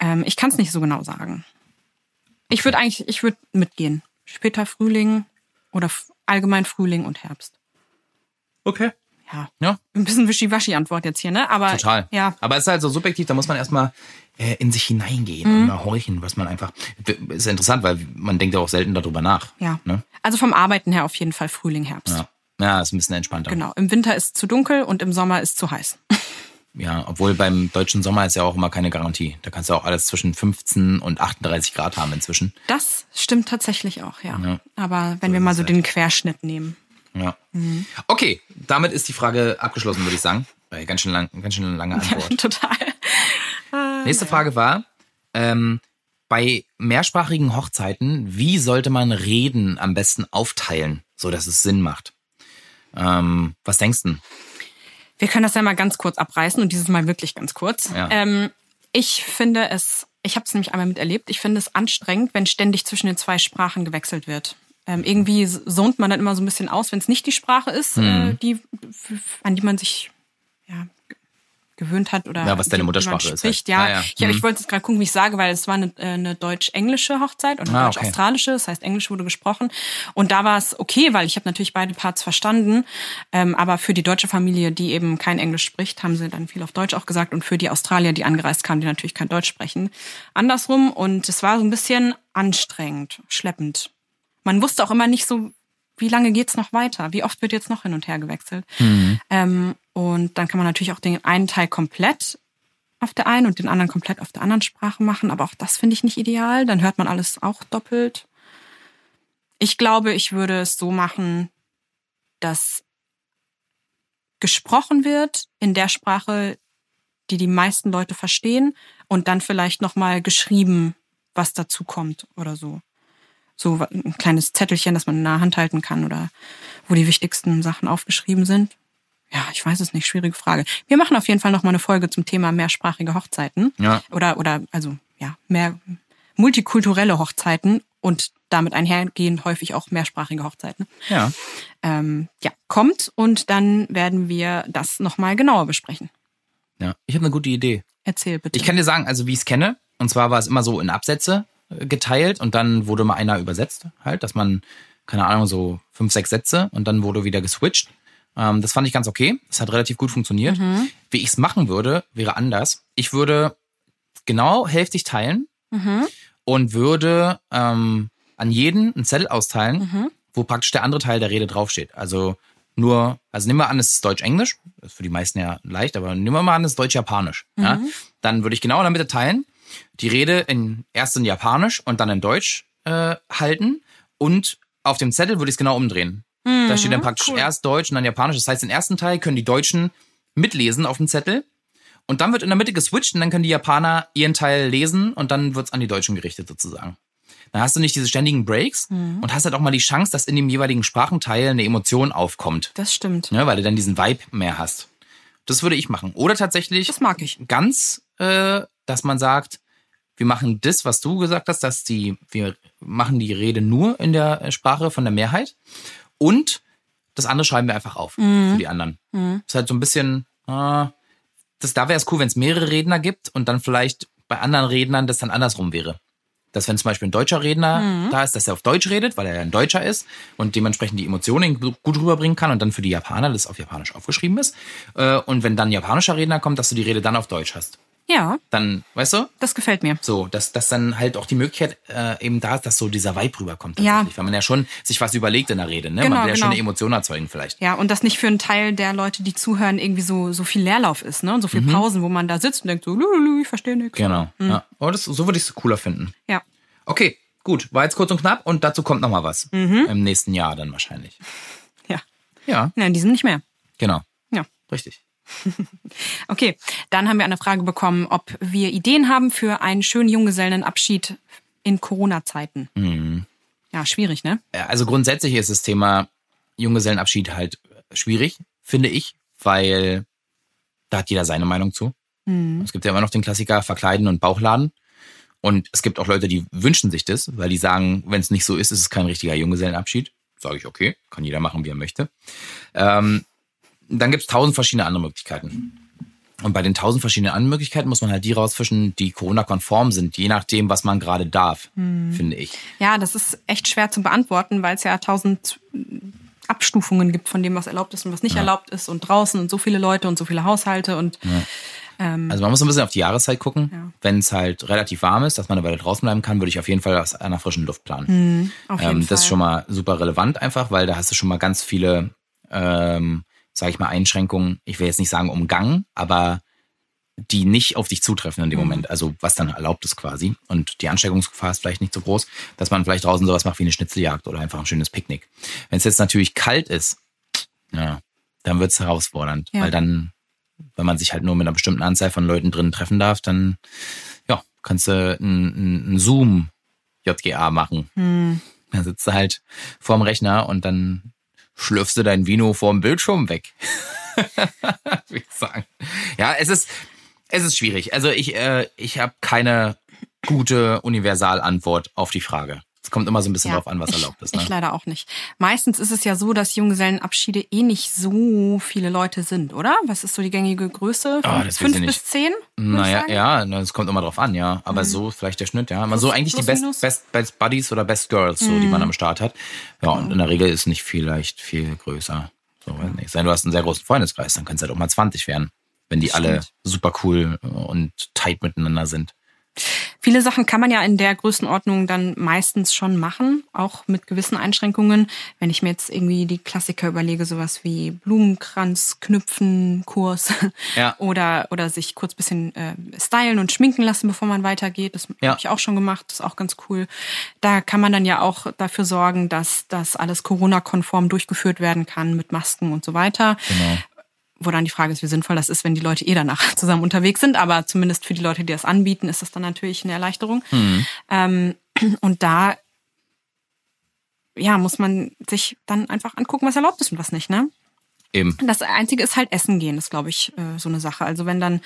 Ähm, ich kann es nicht so genau sagen. Ich würde eigentlich, ich würde mitgehen. Später Frühling oder allgemein Frühling und Herbst. Okay. Ja. Ja, Ein bisschen Wischiwaschi-Antwort jetzt hier, ne? Aber total. Ja. Aber es ist halt so subjektiv, da muss man erstmal äh, in sich hineingehen Mhm. und mal horchen, was man einfach. Ist ja interessant, weil man denkt ja auch selten darüber nach. Ja. Ne? Also vom Arbeiten her auf jeden Fall Frühling, Herbst. Ja. Ja, ist ein bisschen entspannter. Genau. Im Winter ist zu dunkel und im Sommer ist zu heiß. (laughs) Ja, obwohl beim deutschen Sommer ist ja auch immer keine Garantie. Da kannst du auch alles zwischen 15 und 38 Grad haben inzwischen. Das stimmt tatsächlich auch, ja. Ja. Aber wenn wir mal so es den Querschnitt nehmen. Ja. Mhm. Okay, damit ist die Frage abgeschlossen, würde ich sagen. Weil Ganz schön, lang, ganz schön lange Antwort. Total. Nächste Frage war, ähm, bei mehrsprachigen Hochzeiten, wie sollte man Reden am besten aufteilen, so dass es Sinn macht? Ähm, was denkst du? Wir können das ja mal ganz kurz abreißen und dieses Mal wirklich ganz kurz. Ja. Ähm, ich finde es, ich habe es nämlich einmal miterlebt, ich finde es anstrengend, wenn ständig zwischen den zwei Sprachen gewechselt wird. Ähm, irgendwie sohnt man dann immer so ein bisschen aus, wenn es nicht die Sprache ist, Hm. äh, die, an die man sich ja, ge- gewöhnt hat oder Ja, was deine Muttersprache ist spricht. halt. Ja, Ja, ja. Ich, hab- ich wollte jetzt gerade gucken, wie ich sage, weil es war eine, äh, eine deutsch-englische Hochzeit und eine Ah, okay. deutsch-australische. Das heißt, Englisch wurde gesprochen. Und da war es okay, weil ich habe natürlich beide Parts verstanden. Ähm, aber für die deutsche Familie, die eben kein Englisch spricht, haben sie dann viel auf Deutsch auch gesagt. Und für die Australier, die angereist kamen, die natürlich kein Deutsch sprechen, andersrum. Und es war so ein bisschen anstrengend, schleppend. Man wusste auch immer nicht so, wie lange geht's noch weiter? Wie oft wird jetzt noch hin und her gewechselt? Ähm, und dann kann man natürlich auch den einen Teil komplett auf der einen und den anderen komplett auf der anderen Sprache machen. Aber auch das finde ich nicht ideal. Dann hört man alles auch doppelt. Ich glaube, ich würde es so machen, dass gesprochen wird in der Sprache, die die meisten Leute verstehen und dann vielleicht nochmal geschrieben, was dazu kommt oder so. So ein kleines Zettelchen, das man in der Hand halten kann oder wo die wichtigsten Sachen aufgeschrieben sind. Ja, ich weiß es nicht, schwierige Frage. Wir machen auf jeden Fall noch mal eine Folge zum Thema mehrsprachige Hochzeiten. Ja. Oder, oder, also ja, mehr multikulturelle Hochzeiten und damit einhergehend häufig auch mehrsprachige Hochzeiten. Ja. Ähm, ja, kommt und dann werden wir das nochmal genauer besprechen. Ja. Ich habe eine gute Idee. Erzähl bitte. Ich kann dir sagen, also wie ich es kenne, und zwar war es immer so in Absätze geteilt und dann wurde mal einer übersetzt, halt, dass man, keine Ahnung, so fünf, sechs Sätze und dann wurde wieder geswitcht. Ähm, das fand ich ganz okay. Das hat relativ gut funktioniert. Mhm. Wie ich es machen würde, wäre anders. Ich würde genau hälftig teilen Mhm. und würde ähm, an jeden einen Zettel austeilen, Mhm. wo praktisch der andere Teil der Rede draufsteht. Also nur, also nehmen wir an, es ist Deutsch-Englisch, das ist für die meisten ja leicht, aber nehmen wir mal an, es ist Deutsch-Japanisch. Ja? Dann würde ich genau in der Mitte teilen, die Rede in erst in Japanisch und dann in Deutsch äh, halten und auf dem Zettel würde ich es genau umdrehen. Da steht dann praktisch cool. erst Deutsch und dann Japanisch. Das heißt, den ersten Teil können die Deutschen mitlesen auf dem Zettel und dann wird in der Mitte geswitcht und dann können die Japaner ihren Teil lesen und dann wird's an die Deutschen gerichtet sozusagen. Dann hast du nicht diese ständigen Breaks und hast halt auch mal die Chance, dass in dem jeweiligen Sprachenteil eine Emotion aufkommt, Das stimmt. ne, weil du dann diesen Vibe mehr hast. Das würde ich machen. Oder tatsächlich Das mag ich. ganz, äh, dass man sagt, wir machen das, was du gesagt hast, dass die, wir machen die Rede nur in der äh, Sprache von der Mehrheit und das andere schreiben wir einfach auf für die anderen. Das ist halt so ein bisschen, äh, das, da wäre es cool, wenn es mehrere Redner gibt und dann vielleicht bei anderen Rednern das dann andersrum wäre. Dass wenn zum Beispiel ein deutscher Redner da ist, dass er auf Deutsch redet, weil er ja ein Deutscher ist und dementsprechend die Emotionen gut gut rüberbringen kann und dann für die Japaner das auf Japanisch aufgeschrieben ist. Äh, Und wenn dann ein japanischer Redner kommt, dass du die Rede dann auf Deutsch hast. Ja, Dann, weißt du, das gefällt mir. so, dass, dass dann halt auch die Möglichkeit äh, eben da ist, dass so dieser Vibe rüberkommt Ja. tatsächlich. Weil man ja schon sich was überlegt in der Rede, ne? Genau, man will ja schon genau. eine Emotion erzeugen vielleicht. Ja, und das nicht für einen Teil der Leute, die zuhören, irgendwie so, so viel Leerlauf ist, ne? Und so viel Pausen, wo man da sitzt und denkt so, lululu, ich verstehe nichts. Mhm. Genau. Ja. Oh, das, so würde ich es cooler finden. Ja. Okay, gut. War jetzt kurz und knapp und dazu kommt noch mal was. Mhm. Im nächsten Jahr dann wahrscheinlich. Ja. Ja, Ja, in diesem nicht mehr. genau. Ja. Richtig. (laughs) Okay, dann haben wir eine Frage bekommen, ob wir Ideen haben für einen schönen Junggesellenabschied in Corona-Zeiten. Ja, schwierig, ne? Also grundsätzlich ist das Thema Junggesellenabschied halt schwierig, finde ich, weil da hat jeder seine Meinung zu. Es gibt ja immer noch den Klassiker Verkleiden und Bauchladen. Und es gibt auch Leute, die wünschen sich das, weil die sagen, wenn es nicht so ist, ist es kein richtiger Junggesellenabschied. Sage ich, okay, kann jeder machen, wie er möchte. Ähm, dann gibt es tausend verschiedene andere Möglichkeiten. Und bei den tausend verschiedenen anderen Möglichkeiten muss man halt die rausfischen, die Corona-konform sind, je nachdem, was man gerade darf, finde ich. Ja, das ist echt schwer zu beantworten, weil es ja tausend Abstufungen gibt von dem, was erlaubt ist und was nicht erlaubt ist und draußen und so viele Leute und so viele Haushalte und ähm, Also man muss ein bisschen auf die Jahreszeit gucken. Ja. Wenn es halt relativ warm ist, dass man eine Weile draußen bleiben kann, würde ich auf jeden Fall aus einer frischen Luft planen. auf jeden Ähm, Fall. das ist schon mal super relevant einfach, weil da hast du schon mal ganz viele, ähm, sage ich mal, Einschränkungen. Ich will jetzt nicht sagen umgangen, aber die nicht auf dich zutreffen in dem Moment. Also was dann erlaubt ist quasi. Und die Ansteckungsgefahr ist vielleicht nicht so groß, dass man vielleicht draußen sowas macht wie eine Schnitzeljagd oder einfach ein schönes Picknick. Wenn es jetzt natürlich kalt ist, ja, dann wird's herausfordernd, Ja. weil dann, wenn man sich halt nur mit einer bestimmten Anzahl von Leuten drin treffen darf, dann ja, kannst du ein, ein Zoom JGA machen. Hm. Dann sitzt du halt vorm Rechner und dann schlürfst du dein Vino vorm Bildschirm weg. (laughs) Wie sagen. Ja, es ist, es ist schwierig. Also ich, äh, ich habe keine gute Universalantwort auf die Frage. Es kommt immer so ein bisschen Ja, drauf an, was erlaubt ist. Ich Ne? leider auch nicht. Meistens ist es ja so, dass Junggesellenabschiede eh nicht so viele Leute sind, oder? Was ist so die gängige Größe? Ah, das weiß Fünf ich bis zehn? ich Naja, ja, es kommt immer drauf an, ja. Aber so vielleicht der Schnitt, ja. Aber so eigentlich die Best? Best, Best Buddies oder Best Girls, so, die man am Start hat. Ja, und in der Regel ist nicht vielleicht viel größer. So, weiß nicht. Sei du hast einen sehr großen Freundeskreis, dann können es halt auch mal 20 werden, wenn die alle Stimmt. super cool und tight miteinander sind. Viele Sachen kann man ja in der Größenordnung dann meistens schon machen, auch mit gewissen Einschränkungen. Wenn ich mir jetzt irgendwie die Klassiker überlege, sowas wie Blumenkranz, Knüpfen, Kurs Ja. (laughs) oder, oder sich kurz bisschen äh, stylen und schminken lassen, bevor man weitergeht. Das Ja. habe ich auch schon gemacht, das ist auch ganz cool. Da kann man dann ja auch dafür sorgen, dass das alles Corona-konform durchgeführt werden kann mit Masken und so weiter. Genau. Wo dann die Frage ist, wie sinnvoll das ist, wenn die Leute eh danach (laughs) zusammen unterwegs sind. Aber zumindest für die Leute, die das anbieten, ist das dann natürlich eine Erleichterung. Ähm, (clears throat) und da ja, muss man sich dann einfach angucken, was erlaubt ist und was nicht, ne? Eben. Das Einzige ist halt Essen gehen, ist, glaube ich, äh, so eine Sache. Also wenn dann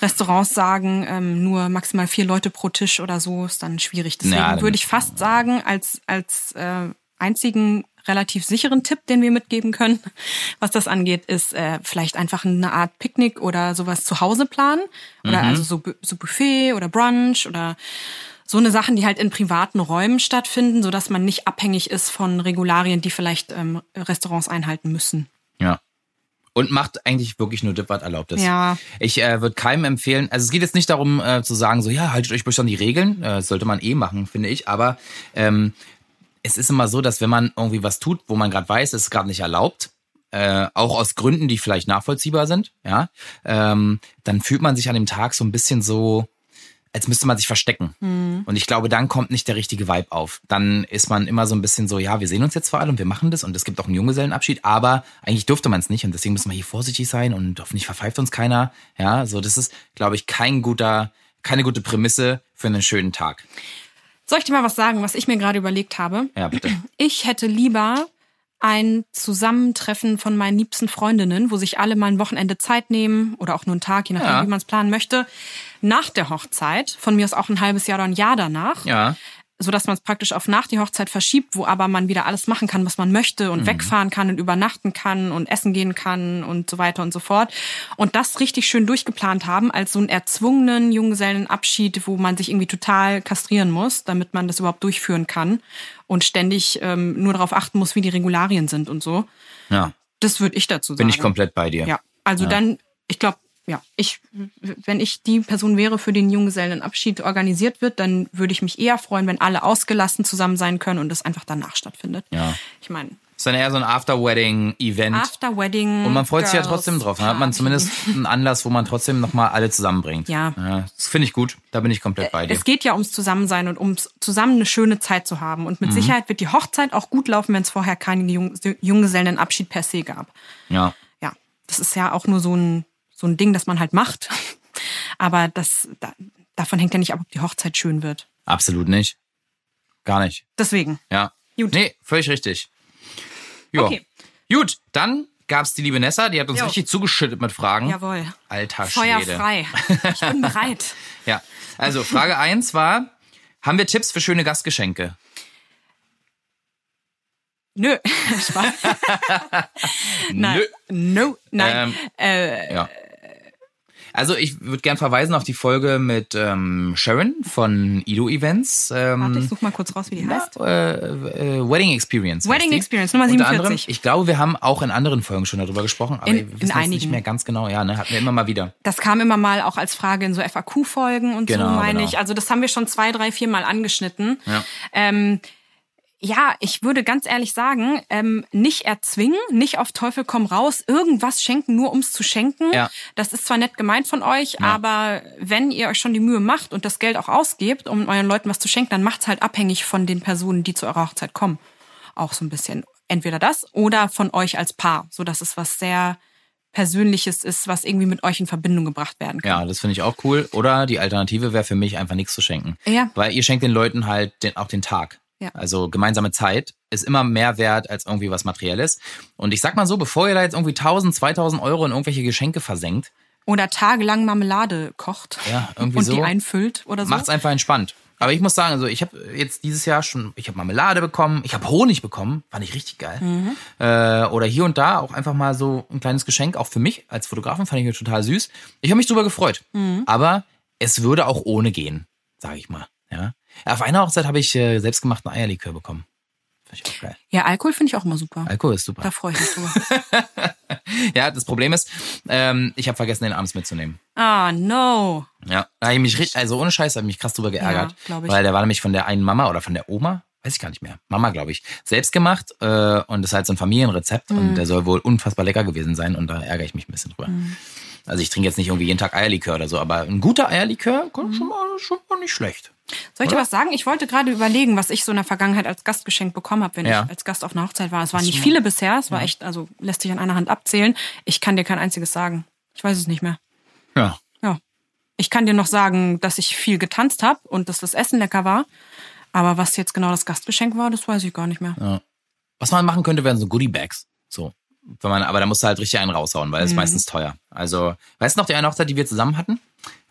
Restaurants sagen, ähm, nur maximal vier Leute pro Tisch oder so, ist dann schwierig. Deswegen Ja, dann- würde ich fast sagen, als, als äh, einzigen relativ sicheren Tipp, den wir mitgeben können, was das angeht, ist äh, vielleicht einfach eine Art Picknick oder sowas zu Hause planen. Oder also so, so Buffet oder Brunch oder so eine Sachen, die halt in privaten Räumen stattfinden, sodass man nicht abhängig ist von Regularien, die vielleicht ähm, Restaurants einhalten müssen. Ja. Und macht eigentlich wirklich nur das, was erlaubt ist. Ja. Ich äh, würde keinem empfehlen, also es geht jetzt nicht darum äh, zu sagen, so ja, haltet euch bloß an die Regeln, äh, das sollte man eh machen, finde ich, aber ähm, es ist immer so, dass wenn man irgendwie was tut, wo man gerade weiß, es ist gerade nicht erlaubt, äh, auch aus Gründen, die vielleicht nachvollziehbar sind, ja, ähm, dann fühlt man sich an dem Tag so ein bisschen so, als müsste man sich verstecken. Und ich glaube, dann kommt nicht der richtige Vibe auf. Dann ist man immer so ein bisschen so, ja, wir sehen uns jetzt vor allem und wir machen das und es gibt auch einen Junggesellenabschied, aber eigentlich durfte man es nicht und deswegen müssen wir hier vorsichtig sein und hoffentlich verpfeift uns keiner. Ja, so das ist, glaube ich, kein guter, keine gute Prämisse für einen schönen Tag. Soll ich dir mal was sagen, was ich mir gerade überlegt habe? Ja, bitte. Ich hätte lieber ein Zusammentreffen von meinen liebsten Freundinnen, wo sich alle mal ein Wochenende Zeit nehmen oder auch nur einen Tag, je nachdem, Ja. wie man es planen möchte, nach der Hochzeit, von mir aus auch ein halbes Jahr oder ein Jahr danach, Ja. So dass man es praktisch auf nach die Hochzeit verschiebt, wo aber man wieder alles machen kann, was man möchte Mhm. und wegfahren kann und übernachten kann und essen gehen kann und so weiter und so fort. Und das richtig schön durchgeplant haben als so einen erzwungenen Junggesellenabschied, wo man sich irgendwie total kastrieren muss, damit man das überhaupt durchführen kann und ständig ähm, nur darauf achten muss, wie die Regularien sind und so. Ja. Das würde ich dazu sagen. Bin ich komplett bei dir. Ja, also dann, ich glaube, ja, ich, wenn ich die Person wäre, für den Junggesellenabschied organisiert wird, dann würde ich mich eher freuen, wenn alle ausgelassen zusammen sein können und das einfach danach stattfindet. Ja. Ich meine, Ist dann eher so ein After-Wedding-Event. After Wedding. Und man freut sich ja Girls trotzdem drauf. Dann hat man zumindest einen Anlass, wo man trotzdem nochmal alle zusammenbringt. Ja. Das finde ich gut. Da bin ich komplett bei dir. Es geht ja ums Zusammensein und ums zusammen eine schöne Zeit zu haben. Und mit Sicherheit wird die Hochzeit auch gut laufen, wenn es vorher keinen Jung Junggesellenabschied per se gab. Ja. Ja, das ist ja auch nur so ein, so ein Ding, das man halt macht. Aber das, da, davon hängt ja nicht ab, ob die Hochzeit schön wird. Absolut nicht. Gar nicht. Deswegen. Ja. Gut. Nee, völlig richtig. Ja. Okay. Gut, dann gab's die liebe Nessa, die hat uns Jo. richtig zugeschüttet mit Fragen. Jawohl. Alter Feuer Schwede. frei. Ich bin (laughs) bereit. Ja. Also, Frage eins war, haben wir Tipps für schöne Gastgeschenke? Nö. (laughs) Spaß. (laughs) Nein. Nö. No. Nein. äh, Ja. Also ich würde gern verweisen auf die Folge mit ähm, Sharon von Ido Events. Ähm, warte, ich such mal kurz raus, wie die heißt. äh, äh, Wedding Experience. Wedding. Experience, Nummer Unter 47. Anderem, ich glaube, wir haben auch in anderen Folgen schon darüber gesprochen, aber In- wir wissen jetzt nicht mehr ganz genau. Ja, ne, hatten wir immer mal wieder. Das kam immer mal auch als Frage in so FAQ-Folgen und Genau, so, meine genau. ich. Also das haben wir schon zwei, drei, vier Mal angeschnitten. Ja. Ähm, ja, ich würde ganz ehrlich sagen, ähm, nicht erzwingen, nicht auf Teufel komm raus, irgendwas schenken, nur ums zu schenken. Ja. Das ist zwar nett gemeint von euch, aber wenn ihr euch schon die Mühe macht und das Geld auch ausgebt, um euren Leuten was zu schenken, dann macht's halt abhängig von den Personen, die zu eurer Hochzeit kommen. Auch so ein bisschen. Entweder das oder von euch als Paar, so dass es was sehr Persönliches ist, was irgendwie mit euch in Verbindung gebracht werden kann. Ja, das finde ich auch cool. Oder die Alternative wäre für mich einfach nichts zu schenken. Ja. Weil ihr schenkt den Leuten halt den, auch den Tag. Ja. Also gemeinsame Zeit ist immer mehr wert als irgendwie was Materielles. Und ich sag mal so, bevor ihr da jetzt irgendwie 1000, 2000 Euro in irgendwelche Geschenke versenkt, Oder tagelang Marmelade kocht Ja, irgendwie und so. die einfüllt oder so. macht's einfach entspannt. Aber ich muss sagen, also ich habe jetzt dieses Jahr schon, ich habe Marmelade bekommen, ich habe Honig bekommen, fand ich richtig geil. Mhm. Äh, oder hier und da auch einfach mal so ein kleines Geschenk, auch für mich als Fotografen, fand ich mir total süß. Ich habe mich drüber gefreut. Mhm. Aber es würde auch ohne gehen, sage ich mal. Ja. Auf einer Hochzeit habe ich äh, selbstgemachten Eierlikör bekommen. Fand ich auch geil. Ja, Alkohol finde ich auch immer super. Alkohol ist super. Da freue ich mich drüber. (laughs) Ja, das Problem ist, ähm, ich habe vergessen, den abends mitzunehmen. ah, no. Ja, da hab ich mich richtig, also ohne Scheiß, habe ich mich krass drüber geärgert. Ja, ich. Weil der war nämlich von der einen Mama oder von der Oma, weiß ich gar nicht mehr. Mama, glaube ich. Selbst gemacht äh, und das ist halt so ein Familienrezept Mhm. und der soll wohl unfassbar lecker gewesen sein und da ärgere ich mich ein bisschen drüber. Mhm. Also ich trinke jetzt nicht irgendwie jeden Tag Eierlikör oder so, aber ein guter Eierlikör Mhm. kann schon, mal, schon mal nicht schlecht. Soll ich dir was sagen? Ich wollte gerade überlegen, was ich so in der Vergangenheit als Gastgeschenk bekommen habe, wenn Ja. ich als Gast auf einer Hochzeit war. Es waren nicht viele bisher, es war echt, also lässt sich an einer Hand abzählen. Ich kann dir kein einziges sagen. Ich weiß es nicht mehr. Ja. Ja. Ich kann dir noch sagen, dass ich viel getanzt habe und dass das Essen lecker war. Aber was jetzt genau das Gastgeschenk war, das weiß ich gar nicht mehr. Was man machen könnte, wären so Goodie Bags. So. Wenn man, aber da musst du halt richtig einen raushauen, weil es ist meistens teuer. Also, weißt du noch die eine Hochzeit, die wir zusammen hatten?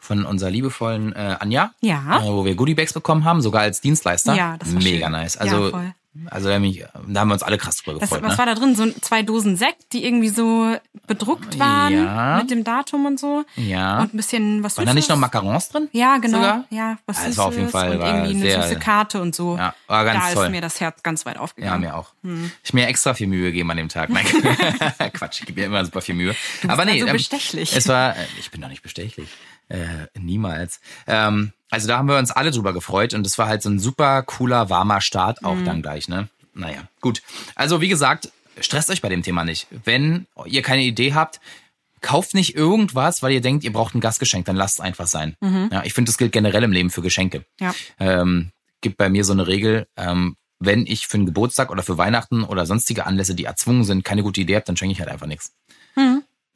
Von unserer liebevollen äh, Anja? Ja. Äh, wo wir Goodiebags bekommen haben, sogar als Dienstleister. Ja, das war Mega schön. nice. Ja, Also, voll. Also da, haben da wir uns alle krass drüber Das, gefreut. was ne? war da drin? So zwei Dosen Sekt, die irgendwie so bedruckt waren Ja. mit dem Datum und so. Ja. Und ein bisschen was Waren da nicht noch. Macarons drin? Ja, genau. Sogar? Ja, was Ja, es war auf jeden Fall- und irgendwie eine sehr- süße Karte und so. Ja, war ganz da toll. ist mir das Herz ganz weit Ja, aufgegangen. mir auch. Hm. Ich mir extra viel Mühe gegeben an dem Tag. Nein, (laughs) (laughs) Quatsch, ich gebe mir immer super viel Mühe. Aber nee, also ähm, bestechlich. Es war, äh, ich bin doch nicht bestechlich. Äh, niemals. Ähm, also da haben wir uns alle drüber gefreut und es war halt so ein super cooler, warmer Start auch Mhm. dann gleich, ne? Naja, gut. Also wie gesagt, stresst euch bei dem Thema nicht. Wenn ihr keine Idee habt, kauft nicht irgendwas, weil ihr denkt, ihr braucht ein Gastgeschenk, dann lasst es einfach sein. Ja, ich finde, das gilt generell im Leben für Geschenke. Mhm. Ja. Ähm, gibt bei mir so eine Regel, ähm, wenn ich für einen Geburtstag oder für Weihnachten oder sonstige Anlässe, die erzwungen sind, keine gute Idee habe, dann schenke ich halt einfach nichts.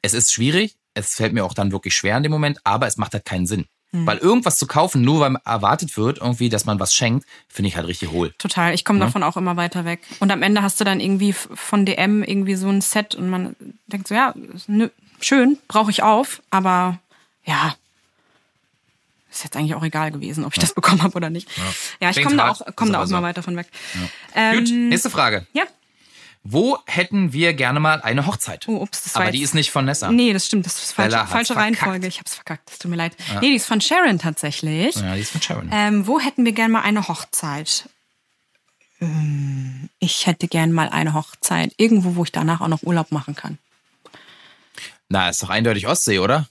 Es ist schwierig, es fällt mir auch dann wirklich schwer in dem Moment, aber es macht halt keinen Sinn. Weil irgendwas zu kaufen, nur weil erwartet wird, irgendwie, dass man was schenkt, finde ich halt richtig hohl. Total. Ich komme davon auch immer weiter weg. Und am Ende hast du dann irgendwie von DM irgendwie so ein Set und man denkt so, ja, nö, schön, brauche ich auf, aber ja, ist jetzt eigentlich auch egal gewesen, ob ich das (laughs) bekommen habe oder nicht. Ja, ich Klingt komme da auch, komm da auch mal weiter von weg. Gut, Ähm, nächste Frage. ja. Wo hätten wir gerne mal eine Hochzeit? Oh, ups, das war aber die ist nicht von Nessa. Nee, das stimmt, das ist falsche, falsche verkackt. Reihenfolge. Ich hab's verkackt, es tut mir leid. Nee, die ist von Sharon tatsächlich. Ja, die ist von Sharon. Ähm, wo hätten wir gern mal eine Hochzeit? Ähm, ich hätte gern mal eine Hochzeit. Irgendwo, wo ich danach auch noch Urlaub machen kann. Na, ist doch eindeutig Ostsee, oder?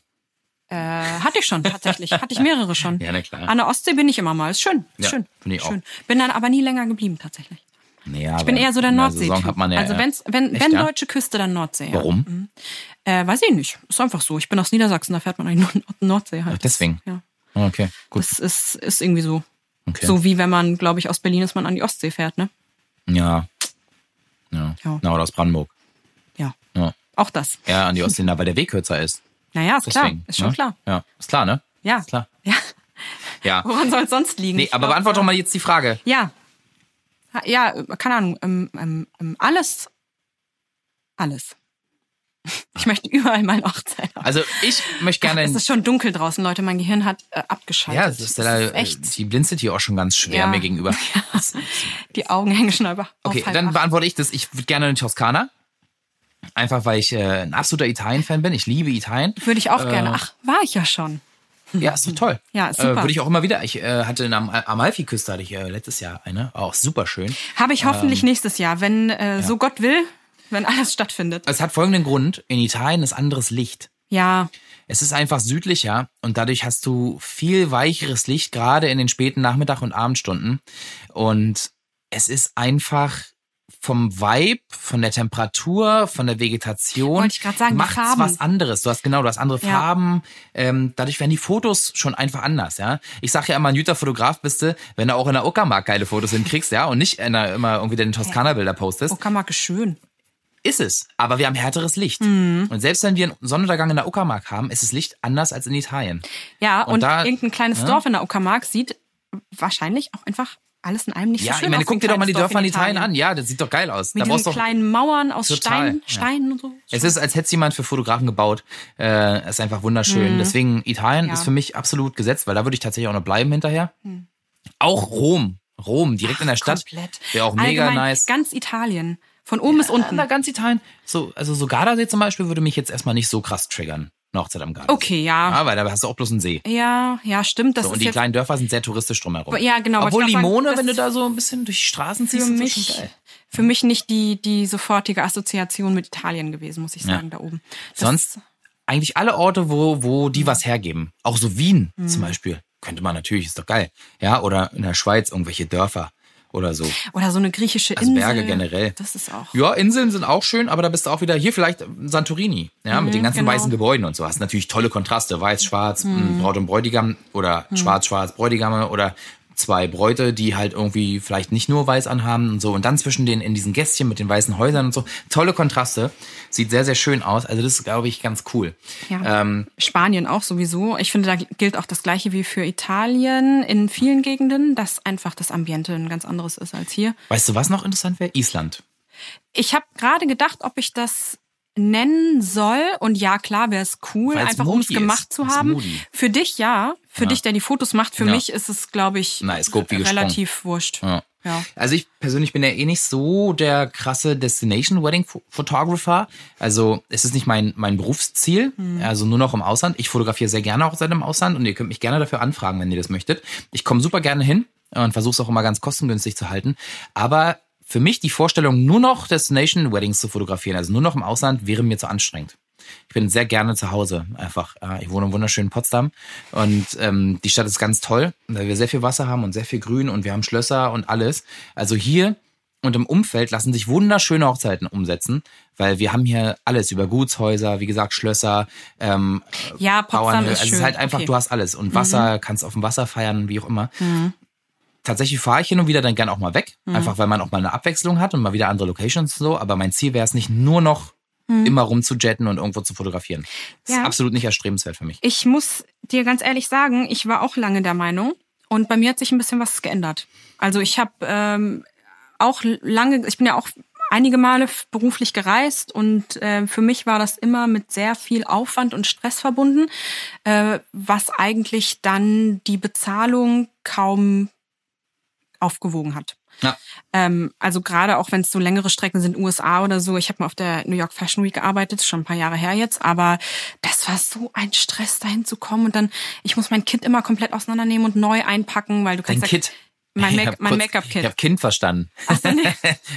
Äh, hatte ich schon, tatsächlich. Hatte ich mehrere schon. (laughs) Ja, na klar. An der Ostsee bin ich immer mal. Ist schön. Ist Ja, schön. finde ich auch. schön. Bin dann aber nie länger geblieben, tatsächlich. Nee, Ich bin eher so der nordsee man ja, Also wenn's, wenn, Echt, wenn ja? deutsche Küste, dann Nordsee. Ja. Warum? Äh, weiß ich nicht. Ist einfach so. Ich bin aus Niedersachsen, da fährt man eigentlich nur Nordsee halt. Ach, deswegen. Ja. Okay, gut. Das ist, ist irgendwie so. Okay. So wie wenn man, glaube ich, aus Berlin ist, man an die Ostsee fährt, ne? Ja. Ja. Ja. Na, oder aus Brandenburg. Ja. Auch das. Ja, an die Ostsee, na, weil der Weg kürzer ist. Naja, ist klar. Deswegen, Ist schon ne? klar. Ja, ist klar, ne? Ja. Ist klar. Ja. Ja. (laughs) Woran soll es sonst liegen? Nee, aber beantworte äh, doch mal jetzt die Frage. Ja. Ja, keine Ahnung. Ähm, ähm, alles. Alles. (laughs) Ich möchte überall mal eine Hochzeit haben. Also ich möchte gerne. es ist schon dunkel draußen, Leute. Mein Gehirn hat äh, abgeschaltet. ja, das ist, Das ja, ist echt. Die blinzelt hier auch schon ganz schwer Ja. mir gegenüber. (laughs) Die Augen hängen schon über. Okay, halb dann acht. beantworte ich das. Ich würde gerne in Toskana. Einfach weil ich äh, ein absoluter Italien-Fan bin. Ich liebe Italien. Würde ich auch Äh, gerne. Ach, war ich ja schon. Ja, ist doch toll. Ja, ist super. Äh, würde ich auch immer wieder. Ich äh, hatte in der Am Amalfi-Küste hatte ich äh, letztes Jahr eine. Auch super schön. Habe ich hoffentlich Ähm, nächstes Jahr, wenn äh, so Gott will, wenn alles stattfindet. Es hat folgenden Grund. In Italien ist anderes Licht. Ja, Es ist einfach südlicher und dadurch hast du viel weicheres Licht, gerade in den späten Nachmittag- und Abendstunden. Und es ist einfach vom Vibe, von der Temperatur, von der Vegetation, Wollte ich grad sagen, Farben. was anderes. Du hast genau, du hast andere Ja. Farben. Ähm, dadurch werden die Fotos schon einfach anders, ja. Ich sag ja immer, ein guter Fotograf bist du, wenn du auch in der Uckermark geile Fotos hinkriegst, ja, und nicht der, immer irgendwie deine Toskana-Bilder postest. Uckermark ist schön. Ist es, aber wir haben härteres Licht. Mhm. Und selbst wenn wir einen Sonnenuntergang in der Uckermark haben, ist das Licht anders als in Italien. Ja, Und und, da- irgendein kleines ja. Dorf in der Uckermark sieht wahrscheinlich auch einfach alles in einem nicht Ja, so schön ich meine, guck dir doch mal die Dörfer in Dorf Italien an. Ja, das sieht doch geil aus. Mit da brauchst diesen doch, kleinen Mauern aus Total, Stein, ja. Steinen und so. es ist, als hätte jemand für Fotografen gebaut. Äh, ist einfach wunderschön. Deswegen Italien Mhm. Ja. ist für mich absolut gesetzt, weil da würde ich tatsächlich auch noch bleiben hinterher. Auch Rom. Rom, direkt in der Stadt. Komplett. Wäre auch mega Allgemein nice. Ganz Italien. Von oben bis unten. Na, ganz Italien. So, also so Gardasee zum Beispiel würde mich jetzt erstmal nicht so krass triggern. Eine Hochzeit am Gardasee. Okay, ja. Ja, weil da hast du auch bloß einen See. Ja, ja, stimmt. Das So, und die kleinen Dörfer sind sehr touristisch drumherum. Ja, genau, Obwohl sagen, Limone, das wenn du da so ein bisschen durch die Straßen ziehst, für ist das mich, schon geil. für mich nicht die, die sofortige Assoziation mit Italien gewesen, muss ich sagen, da oben. Das, Sonst eigentlich alle Orte, wo, wo die was hergeben. Auch so Wien Mhm. zum Beispiel. Könnte man natürlich, ist doch geil. Ja, oder in der Schweiz irgendwelche Dörfer oder so. Oder so eine griechische Also Insel. Berge generell. Das ist auch. Ja, Inseln sind auch schön, aber da bist du auch wieder hier vielleicht Santorini, ja, mit den ganzen genau. weißen Gebäuden und so. Hast natürlich tolle Kontraste, weiß, schwarz, Mhm. Braut und Bräutigam oder schwarz, schwarz, Bräutigame oder zwei Bräute, die halt irgendwie vielleicht nicht nur weiß anhaben und so. Und dann zwischen den, in diesen Gästchen mit den weißen Häusern und so. Tolle Kontraste. Sieht sehr, sehr schön aus. Also das ist, glaube ich, ganz cool. Ja. Ähm, Spanien auch sowieso. Ich finde, da gilt auch das Gleiche wie für Italien in vielen Gegenden, dass einfach das Ambiente ein ganz anderes ist als hier. weißt du, was noch interessant wäre? Island. Ich habe gerade gedacht, ob ich das nennen soll. Und ja, klar, wäre es cool, Weil's einfach um es gemacht ist. zu Weil's haben. moody. Für dich ja. Für Ja. dich, der die Fotos macht. Für Ja. mich ist es, glaube ich, Na, gesprungen. relativ wurscht. Ja. Also ich persönlich bin ja eh nicht so der krasse Destination Wedding Pho- Photographer. Also es ist nicht mein, mein Berufsziel, also nur noch im Ausland. Ich fotografiere sehr gerne auch seit im Ausland und ihr könnt mich gerne dafür anfragen, wenn ihr das möchtet. Ich komme super gerne hin und versuche es auch immer ganz kostengünstig zu halten. Aber für mich die Vorstellung, nur noch Destination Weddings zu fotografieren, also nur noch im Ausland, wäre mir zu anstrengend. Ich bin sehr gerne zu Hause einfach. Ja, Ich wohne im wunderschönen Potsdam und ähm, die Stadt ist ganz toll, weil wir sehr viel Wasser haben und sehr viel Grün und wir haben Schlösser und alles. Also hier und im Umfeld lassen sich wunderschöne Hochzeiten umsetzen, weil wir haben hier alles über Gutshäuser, wie gesagt Schlösser, ähm, Ja, Potsdam Bauernhöfe. ist Also schön. es ist halt einfach, okay. Mhm. du hast alles und Wasser, kannst auf dem Wasser feiern, wie auch immer. Tatsächlich fahre ich hin und wieder dann gern auch mal weg, Mhm. einfach weil man auch mal eine Abwechslung hat und mal wieder andere Locations und so. Aber mein Ziel wäre es nicht nur noch immer rumzujetten und irgendwo zu fotografieren. Das. Ja. ist absolut nicht erstrebenswert für mich. Ich muss dir ganz ehrlich sagen, ich war auch lange der Meinung und bei mir hat sich ein bisschen was geändert. Also ich habe ähm, auch lange, ich bin ja auch einige Male beruflich gereist und äh, für mich war das immer mit sehr viel Aufwand und Stress verbunden, äh, was eigentlich dann die Bezahlung kaum aufgewogen hat. Ja. Ähm, also gerade auch wenn es so längere Strecken sind, USA oder so. Ich habe mal auf der New York Fashion Week gearbeitet, schon ein paar Jahre her jetzt, aber das war so ein Stress, dahin zu kommen und dann, ich muss mein Kit immer komplett auseinandernehmen und neu einpacken, weil du Dein kannst ja- Kit. Mein, Make-up-Kit. Ich habe Kind verstanden. Ach so, nee.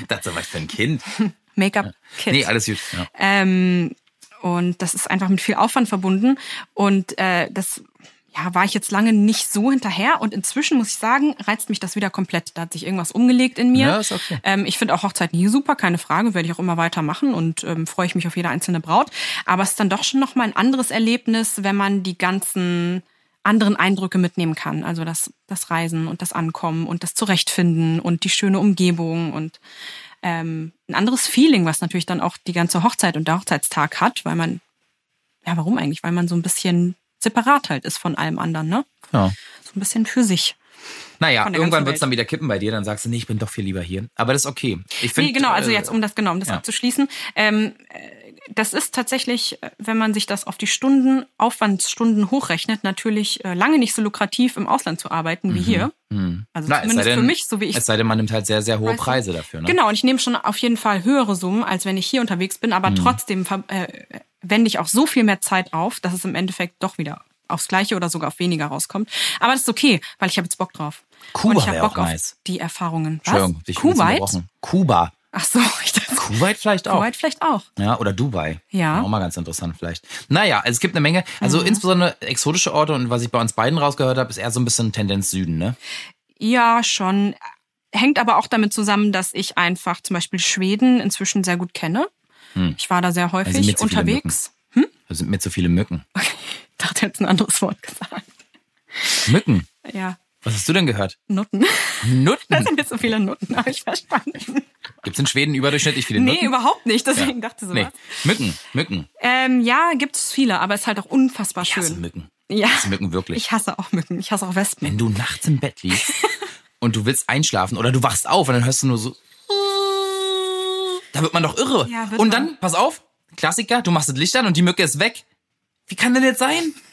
das ist so was für ein Kind. (laughs) Make-up-Kit. Nee, alles gut. Ja. Ähm, und das ist einfach mit viel Aufwand verbunden. Und äh, das ja, war ich jetzt lange nicht so hinterher. Und inzwischen muss ich sagen, reizt mich das wieder komplett. Da hat sich irgendwas umgelegt in mir. Ja, ist okay. Ähm, ich finde auch Hochzeiten hier super, keine Frage, werde ich auch immer weitermachen und ähm, freue ich mich auf jede einzelne Braut. Aber es ist dann doch schon noch mal ein anderes Erlebnis, wenn man die ganzen anderen Eindrücke mitnehmen kann. Also das, das Reisen und das Ankommen und das Zurechtfinden und die schöne Umgebung und ähm, ein anderes Feeling, was natürlich dann auch die ganze Hochzeit und der Hochzeitstag hat, weil man, ja, warum eigentlich? Weil man so ein bisschen separat halt ist von allem anderen, ne? Ja. So ein bisschen für sich. Naja, irgendwann wird es dann wieder kippen bei dir, dann sagst du, nee, ich bin doch viel lieber hier. Aber das ist okay. Ich find, Nee, genau, also äh, jetzt, um das genau, um das ja. abzuschließen. Ähm, äh, das ist tatsächlich, äh, wenn man sich das auf die Stunden, Aufwandsstunden hochrechnet, natürlich lange nicht so lukrativ im Ausland zu arbeiten wie hier. Also Mhm. Na, es sei zumindest denn, für mich, so wie ich Es sei denn, man nimmt halt sehr, sehr hohe? Preise dafür. Ne? Genau, und ich nehme schon auf jeden Fall höhere Summen, als wenn ich hier unterwegs bin, aber trotzdem ver- äh, wende ich auch so viel mehr Zeit auf, dass es im Endeffekt doch wieder aufs Gleiche oder sogar auf weniger rauskommt. Aber das ist okay, weil ich habe jetzt Bock drauf. Kuba ich habe wär Bock auch nice. die Erfahrungen. Was? Entschuldigung, dich Kuwait? Kuba. Ach so, (laughs) ich dachte, Kuwait vielleicht auch. Kuwait vielleicht auch. Ja, oder Dubai. Ja. Auch mal ganz interessant vielleicht. Naja, also es gibt eine Menge, also Mhm. insbesondere exotische Orte und was ich bei uns beiden rausgehört habe, ist eher so ein bisschen Tendenz Süden, ne? Ja, schon. Hängt aber auch damit zusammen, dass ich einfach zum Beispiel Schweden inzwischen sehr gut kenne. Ich war da sehr Also häufig mit so viele unterwegs. Da sind mir zu viele Mücken. (laughs) Okay, ich dachte jetzt ein anderes Wort gesagt. Mücken? Ja, Was hast du denn gehört? Nutten. Da Nutten? sind jetzt so viele Nutten, habe ich verstanden. Gibt es in Schweden überdurchschnittlich viele Nee, Nutten? überhaupt nicht, deswegen dachte ich so Nee. was. Mücken, Mücken. Ähm, ja, gibt es viele, aber es ist halt auch unfassbar Ich hasse schön. Mücken. Ja. Ich hasse Mücken wirklich. Ich hasse auch Mücken. Ich hasse auch Wespen. Wenn du nachts im Bett liegst und du willst einschlafen oder du wachst auf und dann hörst du nur so. Da wird man doch irre. Ja, und man. dann, pass auf, Klassiker, du machst das Licht an und die Mücke ist weg. Wie kann denn das sein? (laughs)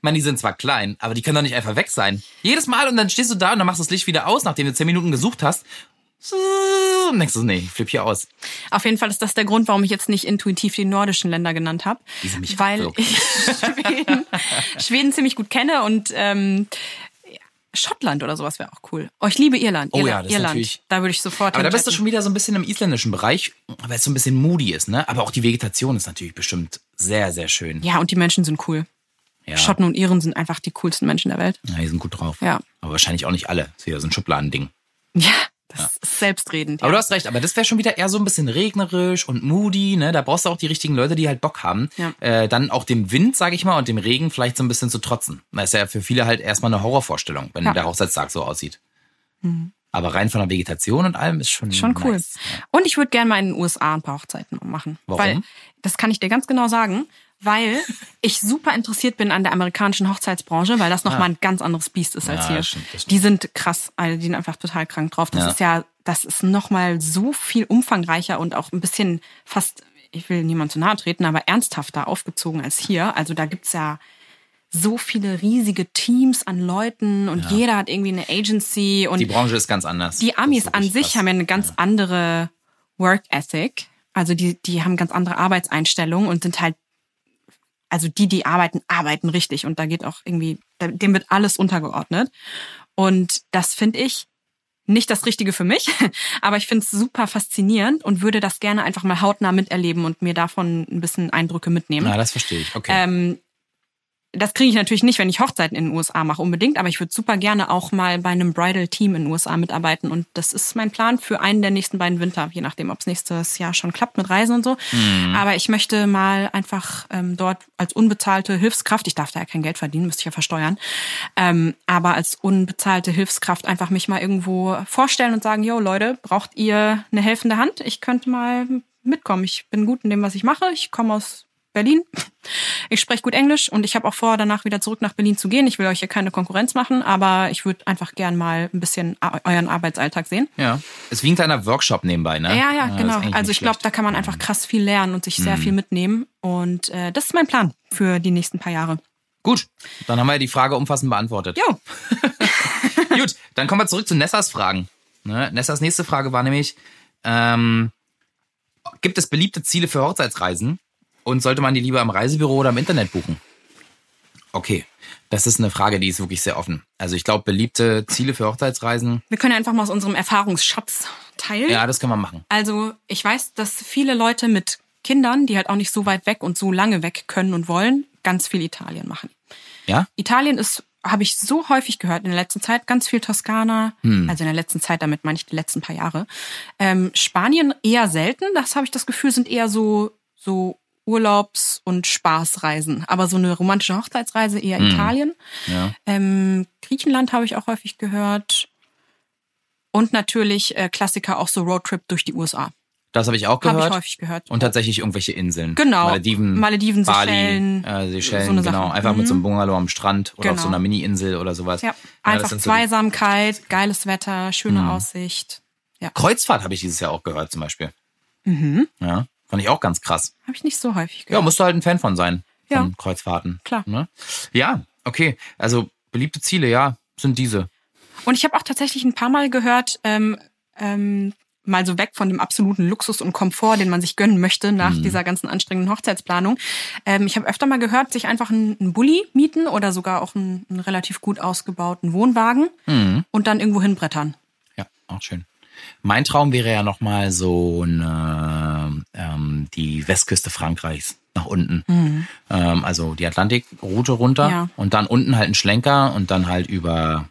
Ich meine, die sind zwar klein, aber die können doch nicht einfach weg sein. Jedes Mal und dann stehst du da und dann machst du das Licht wieder aus, nachdem du zehn Minuten gesucht hast. Und denkst du, nee, ich flipp hier aus. Auf jeden Fall ist das der Grund, warum ich jetzt nicht intuitiv die nordischen Länder genannt habe. Weil ich (laughs) Schweden, Schweden ziemlich gut kenne und ähm, Schottland oder sowas wäre auch cool. Oh, ich liebe Irland. Oh ja, Irland, das ist Irland. natürlich- Da würde ich sofort Aber da bist du schon wieder so ein bisschen im isländischen Bereich, weil es so ein bisschen moody ist, ne? Aber auch die Vegetation ist natürlich bestimmt sehr, sehr schön. Ja, und die Menschen sind cool. Ja. Schotten und Iren sind einfach die coolsten Menschen der Welt. Ja, die sind gut drauf. Ja. Aber wahrscheinlich auch nicht alle. Das ist wieder so ein Schubladending. Ja, das ist selbstredend. Aber Ja. du hast recht, aber das wäre schon wieder eher so ein bisschen regnerisch und moody, ne? Da brauchst du auch die richtigen Leute, die halt Bock haben. Ja. Äh, dann auch dem Wind, sag ich mal, und dem Regen vielleicht so ein bisschen zu trotzen. Das ist ja für viele halt erstmal eine Horrorvorstellung, wenn Ja. der Hochzeitstag so aussieht. Aber rein von der Vegetation und allem ist schon, Schon cool. nice. Ja. Und ich würde gerne mal in den USA ein paar Hochzeiten machen. Warum? Weil, das kann ich dir ganz genau sagen, weil ich super interessiert bin an der amerikanischen Hochzeitsbranche, weil das nochmal ein ganz anderes Biest ist als Ja, hier. stimmt, stimmt. Die sind krass, also die sind einfach total krank drauf. Das Ja. ist ja, das ist nochmal so viel umfangreicher und auch ein bisschen fast ich will niemand zu nahe treten, aber ernsthafter aufgezogen als hier. Also da gibt's ja so viele riesige Teams an Leuten und jeder hat irgendwie eine Agency und Die Branche ist ganz anders. die Amis an sich krass. haben ja eine ganz andere Work Ethic. Also die, die haben ganz andere Arbeitseinstellungen und sind halt, also die, die arbeiten, arbeiten richtig. Und da geht auch irgendwie, dem wird alles untergeordnet. Und das finde ich nicht das Richtige für mich, (laughs) aber ich finde es super faszinierend und würde das gerne einfach mal hautnah miterleben und mir davon ein bisschen Eindrücke mitnehmen. Na, das verstehe ich. Okay. Ähm, das kriege ich natürlich nicht, wenn ich Hochzeiten in den USA mache, unbedingt, aber ich würde super gerne auch mal bei einem Bridal-Team in den USA mitarbeiten. Und das ist mein Plan für einen der nächsten beiden Winter, je nachdem, ob es nächstes Jahr schon klappt mit Reisen und so. Aber ich möchte mal einfach ähm, dort als unbezahlte Hilfskraft, ich darf da ja kein Geld verdienen, müsste ich ja versteuern, ähm, aber als unbezahlte Hilfskraft einfach mich mal irgendwo vorstellen und sagen, yo Leute, braucht ihr eine helfende Hand? Ich könnte mal mitkommen. Ich bin gut in dem, was ich mache. Ich komme aus Berlin. Ich spreche gut Englisch und ich habe auch vor, danach wieder zurück nach Berlin zu gehen. Ich will euch hier keine Konkurrenz machen, aber ich würde einfach gern mal ein bisschen euren Arbeitsalltag sehen. ja. Ist wie ein kleiner Workshop nebenbei, ne? Ja, ja, das ist genau. Also ich glaube, da kann man einfach krass viel lernen und sich sehr Mhm. viel mitnehmen. Und äh, das ist mein Plan für die nächsten paar Jahre. Gut, dann haben wir die Frage umfassend beantwortet. Jo, (laughs) Gut, dann kommen wir zurück zu Nessas Fragen. Ne? Nessas nächste Frage war nämlich, ähm, gibt es beliebte Ziele für Hochzeitsreisen und sollte man die lieber im Reisebüro oder im Internet buchen? Okay, das ist eine Frage, die ist wirklich sehr offen. Also ich glaube, beliebte Ziele für Hochzeitsreisen, wir können ja einfach mal aus unserem Erfahrungsschatz teilen. ja, das kann man machen. Also ich weiß, dass viele Leute mit Kindern, die halt auch nicht so weit weg und so lange weg können und wollen, ganz viel Italien machen. Ja? Italien ist, habe ich so häufig gehört in der letzten Zeit, ganz viel Toskana, Hm. also in der letzten Zeit, damit meine ich die letzten paar Jahre. Ähm, Spanien eher selten, das habe ich das Gefühl, sind eher so, so Urlaubs- und Spaßreisen. Aber so eine romantische Hochzeitsreise eher Italien. Hm. Ja. Ähm, Griechenland habe ich auch häufig gehört. Und natürlich äh, Klassiker auch so Roadtrip durch die USA. Das habe ich auch Habe gehört. ich häufig gehört. Und tatsächlich irgendwelche Inseln. Genau. Malediven, Malediven, Bali, Seychellen, äh, Seychellen, so genau. Einfach mit so einem Mhm. Bungalow am Strand oder auf Genau. so einer Mini-Insel oder sowas. Ja, das einfach sind so Mhm. Zweisamkeit, geiles Wetter, schöne Aussicht. Ja, Kreuzfahrt habe ich dieses Jahr auch gehört zum Beispiel. Mhm. Ja, fand ich auch ganz krass. habe ich nicht so häufig Ja, gehört. musst du halt ein Fan von sein. Ja. Von Kreuzfahrten. Klar. Ne? Ja, okay. Also beliebte Ziele, ja, sind diese. Und ich habe auch tatsächlich ein paar Mal gehört, ähm, ähm, mal so weg von dem absoluten Luxus und Komfort, den man sich gönnen möchte nach Mhm. dieser ganzen anstrengenden Hochzeitsplanung. Ähm, ich habe öfter mal gehört, sich einfach einen, einen Bulli mieten oder sogar auch einen, einen relativ gut ausgebauten Wohnwagen Mhm. und dann irgendwo hinbrettern. Ja, auch schön. Mein Traum wäre ja nochmal so eine, ähm, die Westküste Frankreichs nach unten. Ähm, also die Atlantikroute runter Mhm. Ja. und dann unten halt ein Schlenker und dann halt über,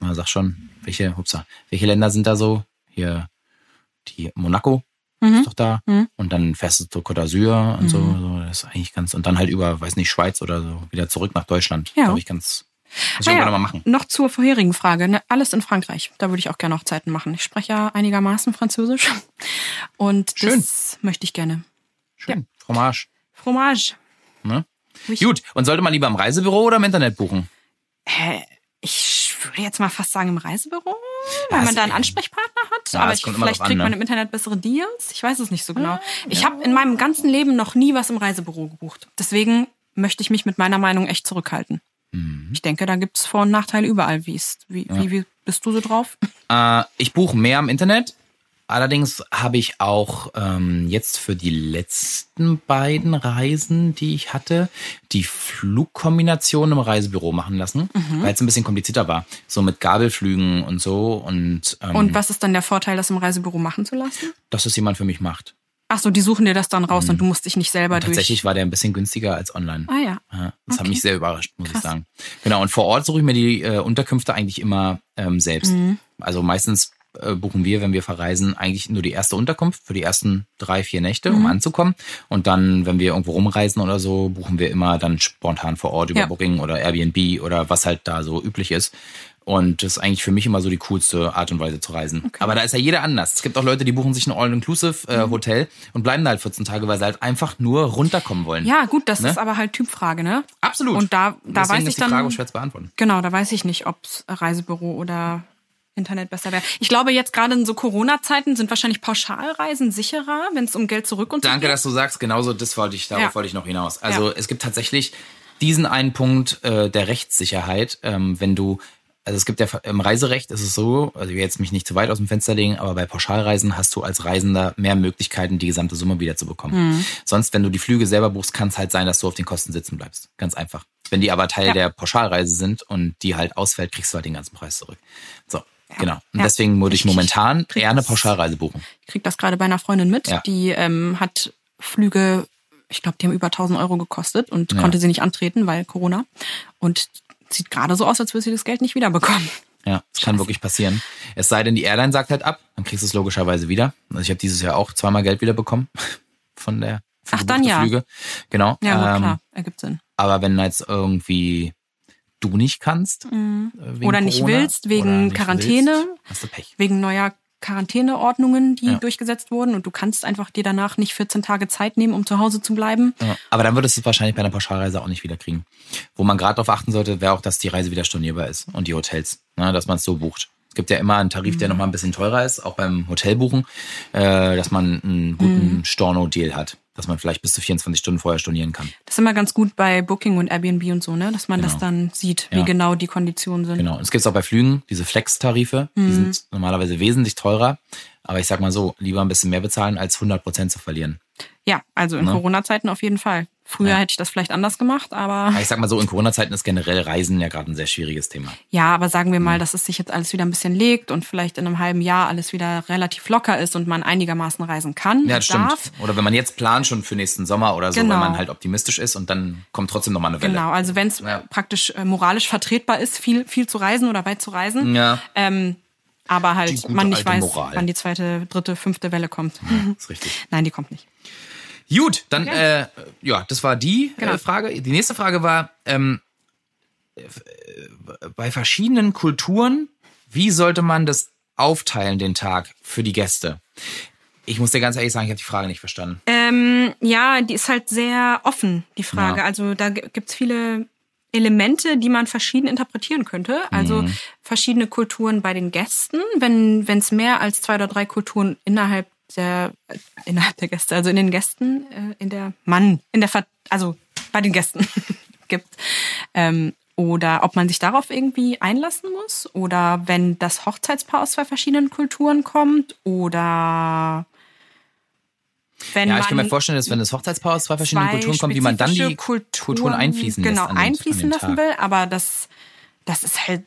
na sag schon, welche, hupsa, welche Länder sind da so? Hier, die Monaco Mhm. ist doch da. Und dann fährst du zur Côte d'Azur und so, so. Das ist eigentlich ganz, und dann halt über, weiß nicht, Schweiz oder so, wieder zurück nach Deutschland. Ja. Glaube ich ganz, muss ich Ah ja, mal machen. Noch zur vorherigen Frage. Ne? Alles in Frankreich. Da würde ich auch gerne Hochzeiten machen. Ich spreche ja einigermaßen Französisch. Und Schön. das möchte ich gerne. Schön. Fromage. Fromage. Ne? Gut, und sollte man lieber im Reisebüro oder im Internet buchen? Hä? Ich würde jetzt mal fast sagen im Reisebüro, weil Das- man da einen Ansprechpartner hat. Ja, aber ich, vielleicht drauf an, kriegt man ne? im Internet bessere Deals. Ich weiß es nicht so genau. Ich habe in meinem ganzen Leben noch nie was im Reisebüro gebucht. Deswegen möchte ich mich mit meiner Meinung echt zurückhalten. Mhm. Ich denke, da gibt's Vor- und Nachteile überall. Wie, ist, wie, wie, wie bist du so drauf? Äh, ich buche mehr im Internet. Allerdings habe ich auch ähm, jetzt für die letzten beiden Reisen, die ich hatte, die Flugkombination im Reisebüro machen lassen, Mhm. weil es ein bisschen komplizierter war. So mit Gabelflügen und so. Und, ähm, Und was ist dann der Vorteil, das im Reisebüro machen zu lassen? dass es jemand für mich macht. Ach so, die suchen dir das dann raus und du musst dich nicht selber durch. Mhm. Tatsächlich war der ein bisschen günstiger als online. Ah ja. Ja, das hat Okay. mich sehr überrascht, muss Krass. ich sagen. Genau, und vor Ort suche ich mir die äh, Unterkünfte eigentlich immer ähm, selbst. Mhm. Also meistens äh, buchen wir, wenn wir verreisen, eigentlich nur die erste Unterkunft für die ersten drei, vier Nächte, Mhm. um anzukommen. Und dann, wenn wir irgendwo rumreisen oder so, buchen wir immer dann spontan vor Ort über Ja. Booking oder Airbnb oder was halt da so üblich ist. Und das ist eigentlich für mich immer so die coolste Art und Weise zu reisen. Aber da ist ja jeder anders. Es gibt auch Leute, die buchen sich ein Mhm. All-Inclusive-Hotel und bleiben da halt 14 Tage, weil sie halt einfach nur runterkommen wollen. Ja, gut, das Ne? ist aber halt Typfrage, ne? Absolut. Und da, da Deswegen weiß ist ich die Frage dann. schwer zu beantworten. Genau, da weiß ich nicht, ob's Reisebüro oder Internet besser wäre. Ich glaube, jetzt gerade in so Corona-Zeiten sind wahrscheinlich Pauschalreisen sicherer, wenn es um Geld zurück und so Danke, geht. dass du sagst, genauso das wollte ich, darauf Ja. wollte ich noch hinaus. Also Ja. es gibt tatsächlich diesen einen Punkt äh, der Rechtssicherheit, ähm, wenn du, also es gibt ja im Reiserecht ist es so, also ich will jetzt mich nicht zu weit aus dem Fenster legen, aber bei Pauschalreisen hast du als Reisender mehr Möglichkeiten, die gesamte Summe wiederzubekommen. Mhm. Sonst, wenn du die Flüge selber buchst, kann es halt sein, dass du auf den Kosten sitzen bleibst. Ganz einfach. Wenn die aber Teil Ja. der Pauschalreise sind und die halt ausfällt, kriegst du halt den ganzen Preis zurück. So, genau. Und Ja. deswegen würde ich Ich- ich momentan krieg eher eine Pauschalreise buchen. Ich krieg das gerade bei einer Freundin mit. Ja. Die ähm, hat Flüge, ich glaube, die haben über 1000 Euro gekostet und Ja. konnte sie nicht antreten, weil Corona. Und sieht gerade so aus, als würde sie das Geld nicht wiederbekommen. Ja, das kann wirklich passieren. Es sei denn, die Airline sagt halt ab, dann kriegst du es logischerweise wieder. Also ich habe dieses Jahr auch zweimal Geld wieder bekommen (laughs) von der Ach, dann ja. Flüge. Genau. Ja, gut, ähm, klar, ergibt Sinn. Aber wenn jetzt irgendwie du nicht kannst, äh, Mhm. Oder nicht Corona willst, wegen nicht Quarantäne. willst, hast du Pech. Wegen neuer Quarantäneordnungen, die Ja. durchgesetzt wurden und du kannst einfach dir danach nicht 14 Tage Zeit nehmen, um zu Hause zu bleiben. Ja. Aber dann würdest du es wahrscheinlich bei einer Pauschalreise auch nicht wieder kriegen. Wo man gerade darauf achten sollte, wäre auch, dass die Reise wieder stornierbar ist und die Hotels, ne, dass man es so bucht. Es gibt ja immer einen Tarif, Mhm. der nochmal ein bisschen teurer ist, auch beim Hotelbuchen, äh, dass man einen guten Mhm. Storno-Deal hat, dass man vielleicht bis zu 24 Stunden vorher stornieren kann. Das ist immer ganz gut bei Booking und Airbnb und so, ne? Dass man das Genau. dann sieht, wie Ja. genau die Konditionen sind. Genau. Und es gibt auch bei Flügen diese Flex-Tarife, Mhm. die sind normalerweise wesentlich teurer. Aber ich sag mal so, lieber ein bisschen mehr bezahlen, als 100 Prozent zu verlieren. Ja, also in Ne? Corona-Zeiten auf jeden Fall. Früher Ja. hätte ich das vielleicht anders gemacht, aber ich sag mal so, in Corona-Zeiten ist generell Reisen ja gerade ein sehr schwieriges Thema. ja, aber sagen wir mal, dass es sich jetzt alles wieder ein bisschen legt und vielleicht in einem halben Jahr alles wieder relativ locker ist und man einigermaßen reisen kann, Ja, das stimmt. darf. Oder wenn man jetzt plant schon für nächsten Sommer oder so, Genau. wenn man halt optimistisch ist und dann kommt trotzdem nochmal eine Welle. Genau, also wenn es Ja. praktisch äh, moralisch vertretbar ist, viel, viel zu reisen oder weit zu reisen, Ja, ähm, aber halt man nicht weiß, Moral. wann die zweite, dritte, fünfte Welle kommt. ist richtig. (laughs) Nein, die kommt nicht. Gut, dann, äh, ja, das war die Genau. äh, Frage. Die nächste Frage war, ähm, äh, bei verschiedenen Kulturen, wie sollte man das aufteilen, den Tag für die Gäste? Ich muss dir ganz ehrlich sagen, ich habe die Frage nicht verstanden. Ähm, ja, die ist halt sehr offen, die Frage. Ja. Also da g- gibt's viele Elemente, die man verschieden interpretieren könnte. Also Mhm. verschiedene Kulturen bei den Gästen. Wenn es mehr als zwei oder drei Kulturen innerhalb der äh, innerhalb der Gäste, also in den Gästen, äh, in der Mann, in der Ver also bei den Gästen (laughs) gibt. Ähm, oder ob man sich darauf irgendwie einlassen muss. Oder wenn das Hochzeitspaar aus zwei verschiedenen Kulturen kommt. Oder wenn Ja, ich kann mir vorstellen, dass wenn das Hochzeitspaar aus zwei verschiedenen zwei Kulturen kommt, wie man dann die spezifische Kulturen, einfließen genau, lässt. an einfließen lassen will, aber das, das ist halt,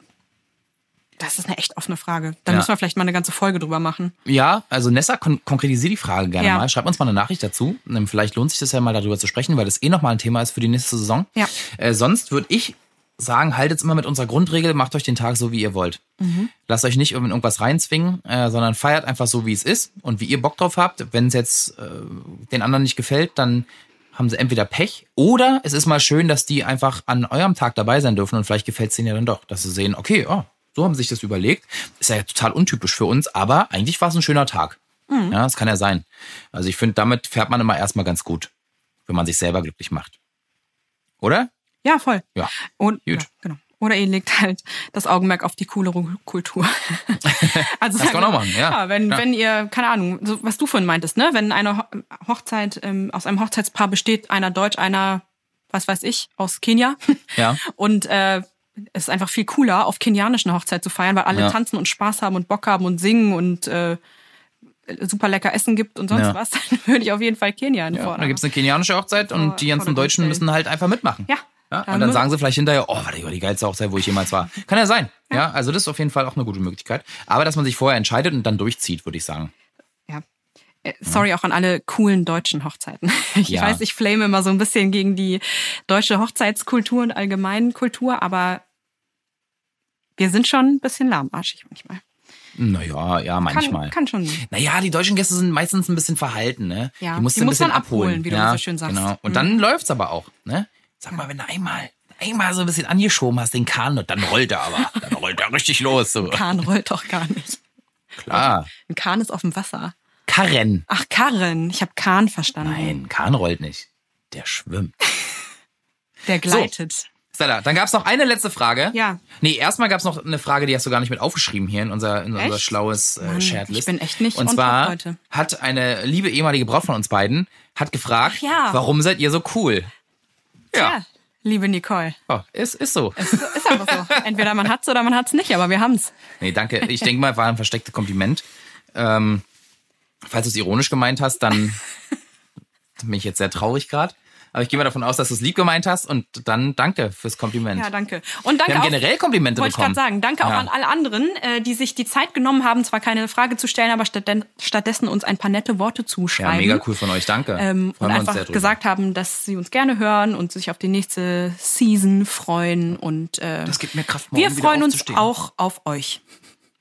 das ist eine echt offene Frage. Da Ja. müssen wir vielleicht mal eine ganze Folge drüber machen. Ja, also Nessa, kon konkretisier die Frage gerne Ja. mal. Schreib uns mal eine Nachricht dazu. Ähm, Vielleicht lohnt sich das ja mal darüber zu sprechen, weil das eh nochmal ein Thema ist für die nächste Saison. Ja. Äh, sonst würde ich sagen, haltet's immer mit unserer Grundregel, macht euch den Tag so, wie ihr wollt. Mhm. Lasst euch nicht in irgendwas reinzwingen, äh, sondern feiert einfach so, wie es ist und wie ihr Bock drauf habt. Wenn es jetzt äh, den anderen nicht gefällt, dann haben sie entweder Pech oder es ist mal schön, dass die einfach an eurem Tag dabei sein dürfen und vielleicht gefällt es denen ja dann doch, dass sie sehen, okay, oh, so haben sie sich das überlegt. Ist ja total untypisch für uns, aber eigentlich war es ein schöner Tag. Mhm. Ja, das kann ja sein. Also ich finde, damit fährt man immer erstmal ganz gut, wenn man sich selber glücklich macht. Oder? Ja, voll. Ja. Und, Gut. Ja, genau. Oder ihr legt halt das Augenmerk auf die coolere Kultur. (laughs) also Das kann man auch machen, ja. wenn, Ja. wenn ihr, keine Ahnung, so, was du vorhin meintest, ne? Wenn eine Ho Hochzeit ähm, aus einem Hochzeitspaar besteht, einer Deutsch, einer, was weiß ich, aus Kenia. Ja. (laughs) Und äh, es ist einfach viel cooler, auf kenianisch eine Hochzeit zu feiern, weil alle Ja. tanzen und Spaß haben und Bock haben und singen und äh, super lecker Essen gibt und sonst Ja. was, (laughs) dann würde ich auf jeden Fall Kenia Ja, fordern. da gibt's eine kenianische Hochzeit und die ganzen Deutschen müssen halt einfach mitmachen. Ja. Ja, und dann sagen sie vielleicht hinterher, oh, warte, die geilste Hochzeit, wo ich jemals war. Kann ja sein. Ja. also das ist auf jeden Fall auch eine gute Möglichkeit. Aber dass man sich vorher entscheidet und dann durchzieht, würde ich sagen. Ja. Äh, Sorry auch an alle coolen deutschen Hochzeiten. (laughs) Ich Ja. weiß, ich flame immer so ein bisschen gegen die deutsche Hochzeitskultur und allgemeinen Kultur, aber wir sind schon ein bisschen lahmarschig manchmal. Naja, ja, manchmal. Kann, kann schon. Naja, die deutschen Gäste sind meistens ein bisschen verhalten, ne? Ja, die musst die du ein muss bisschen man abholen, abholen, wie du ja, so schön sagst. Mhm. Genau. Und dann läuft's aber auch, ne? Sag mal, wenn du einmal, einmal so ein bisschen angeschoben hast, den Kahn, und dann rollt er aber. Dann rollt er richtig los. So. (laughs) Kahn rollt doch gar nicht. Klar. Ein Kahn ist auf dem Wasser. Karren. Ach, Karren. Ich habe Kahn verstanden. Nein, Kahn rollt nicht. Der schwimmt. Der gleitet. Stella, dann gab es noch eine letzte Frage. Ja. Nee, erstmal gab es noch eine Frage, die hast du gar nicht mit aufgeschrieben hier in unser, in unser Echt? schlaues äh, Mann, Shared-List. ich bin echt nicht Und zwar heute. hat eine liebe ehemalige Braut von uns beiden hat gefragt, ja. warum seid ihr so cool? Ja, Ja, liebe Nicole. oh, ist, ist so. Ist, ist einfach so. (laughs) Entweder man hat's oder man hat's nicht, aber wir haben's. Nee, danke. Ich denke mal, war ein verstecktes Kompliment. Ähm, falls du es ironisch gemeint hast, dann (laughs) bin ich jetzt sehr traurig gerade. Aber ich gehe mal davon aus, dass du es lieb gemeint hast und dann danke fürs Kompliment. Ja, danke. Und danke Wir haben auch, generell Komplimente wollte ich bekommen. gerade sagen, danke auch Ja. an alle anderen, äh, die sich die Zeit genommen haben, zwar keine Frage zu stellen, aber stattdessen uns ein paar nette Worte Ja, zuschreiben. mega cool von euch, danke. Ähm, und Freuen wir uns einfach gesagt haben, dass sie uns gerne hören und sich auf die nächste Season freuen. Und äh, Das gibt mir Kraft, morgen wir freuen uns auch auf euch.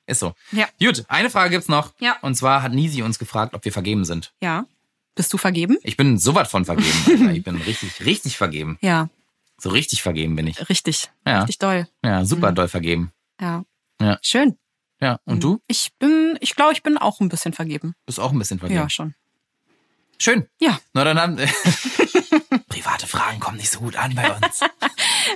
Ist so. Ja. Gut, eine Frage gibt's noch. Ja. Und zwar hat Nisi uns gefragt, ob wir vergeben sind. Ja. Bist du vergeben? Ich bin so was von vergeben, (laughs) Alter. Ich bin richtig, richtig vergeben. Ja, So richtig vergeben bin ich. richtig. Ja. Richtig doll. Ja, super doll vergeben. Ja. Ja. Schön. Ja, und du? Ich bin, ich glaube, ich bin auch ein bisschen vergeben. Bist auch ein bisschen vergeben. Ja, schon. Schön. Ja. Na, dann haben... (laughs) Private Fragen kommen nicht so gut an bei uns. (laughs)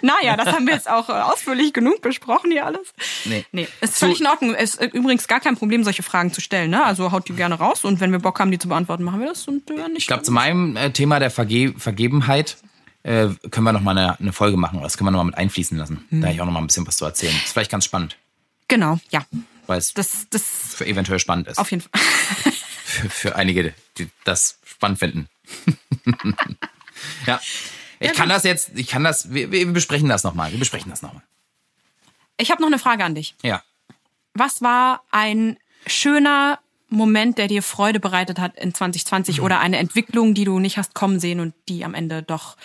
Naja, das haben wir jetzt auch äh, ausführlich genug besprochen hier alles. Nee. Nee, ist Zu- völlig in Ordnung. Es ist übrigens gar kein Problem, solche Fragen zu stellen. Ne? Also haut die gerne raus und wenn wir Bock haben, die zu beantworten, machen wir das. Und äh, nicht Ich glaube, zu meinem äh, Thema der Verge Vergebenheit äh, können wir noch mal eine, eine Folge machen. Das können wir noch mal mit einfließen lassen. Hm. Da habe ich auch noch mal ein bisschen was zu erzählen. ist vielleicht ganz spannend, Genau, ja. weil es Das, das für eventuell spannend ist. auf jeden Fall. (laughs) für, für einige, die das spannend finden. (laughs) ja. Ich kann das jetzt, ich kann das, wir, wir besprechen das nochmal. Wir besprechen das nochmal. Ich habe noch eine Frage an dich. Ja. Was war ein schöner Moment, der dir Freude bereitet hat in 2020 oder eine Entwicklung, die du nicht hast kommen sehen und die am Ende doch,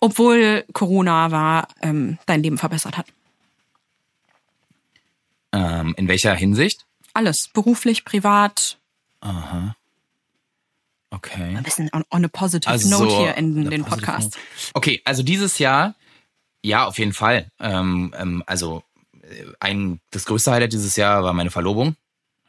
obwohl Corona war, ähm, dein Leben verbessert hat? Ähm, in welcher Hinsicht? Alles, beruflich, privat, Okay. ein bisschen on, on a positive Also note so hier eine den Podcast. Note. Okay, also dieses Jahr, ja, auf jeden Fall. Ähm, ähm, also äh, ein, das größte Highlight dieses Jahr war meine Verlobung.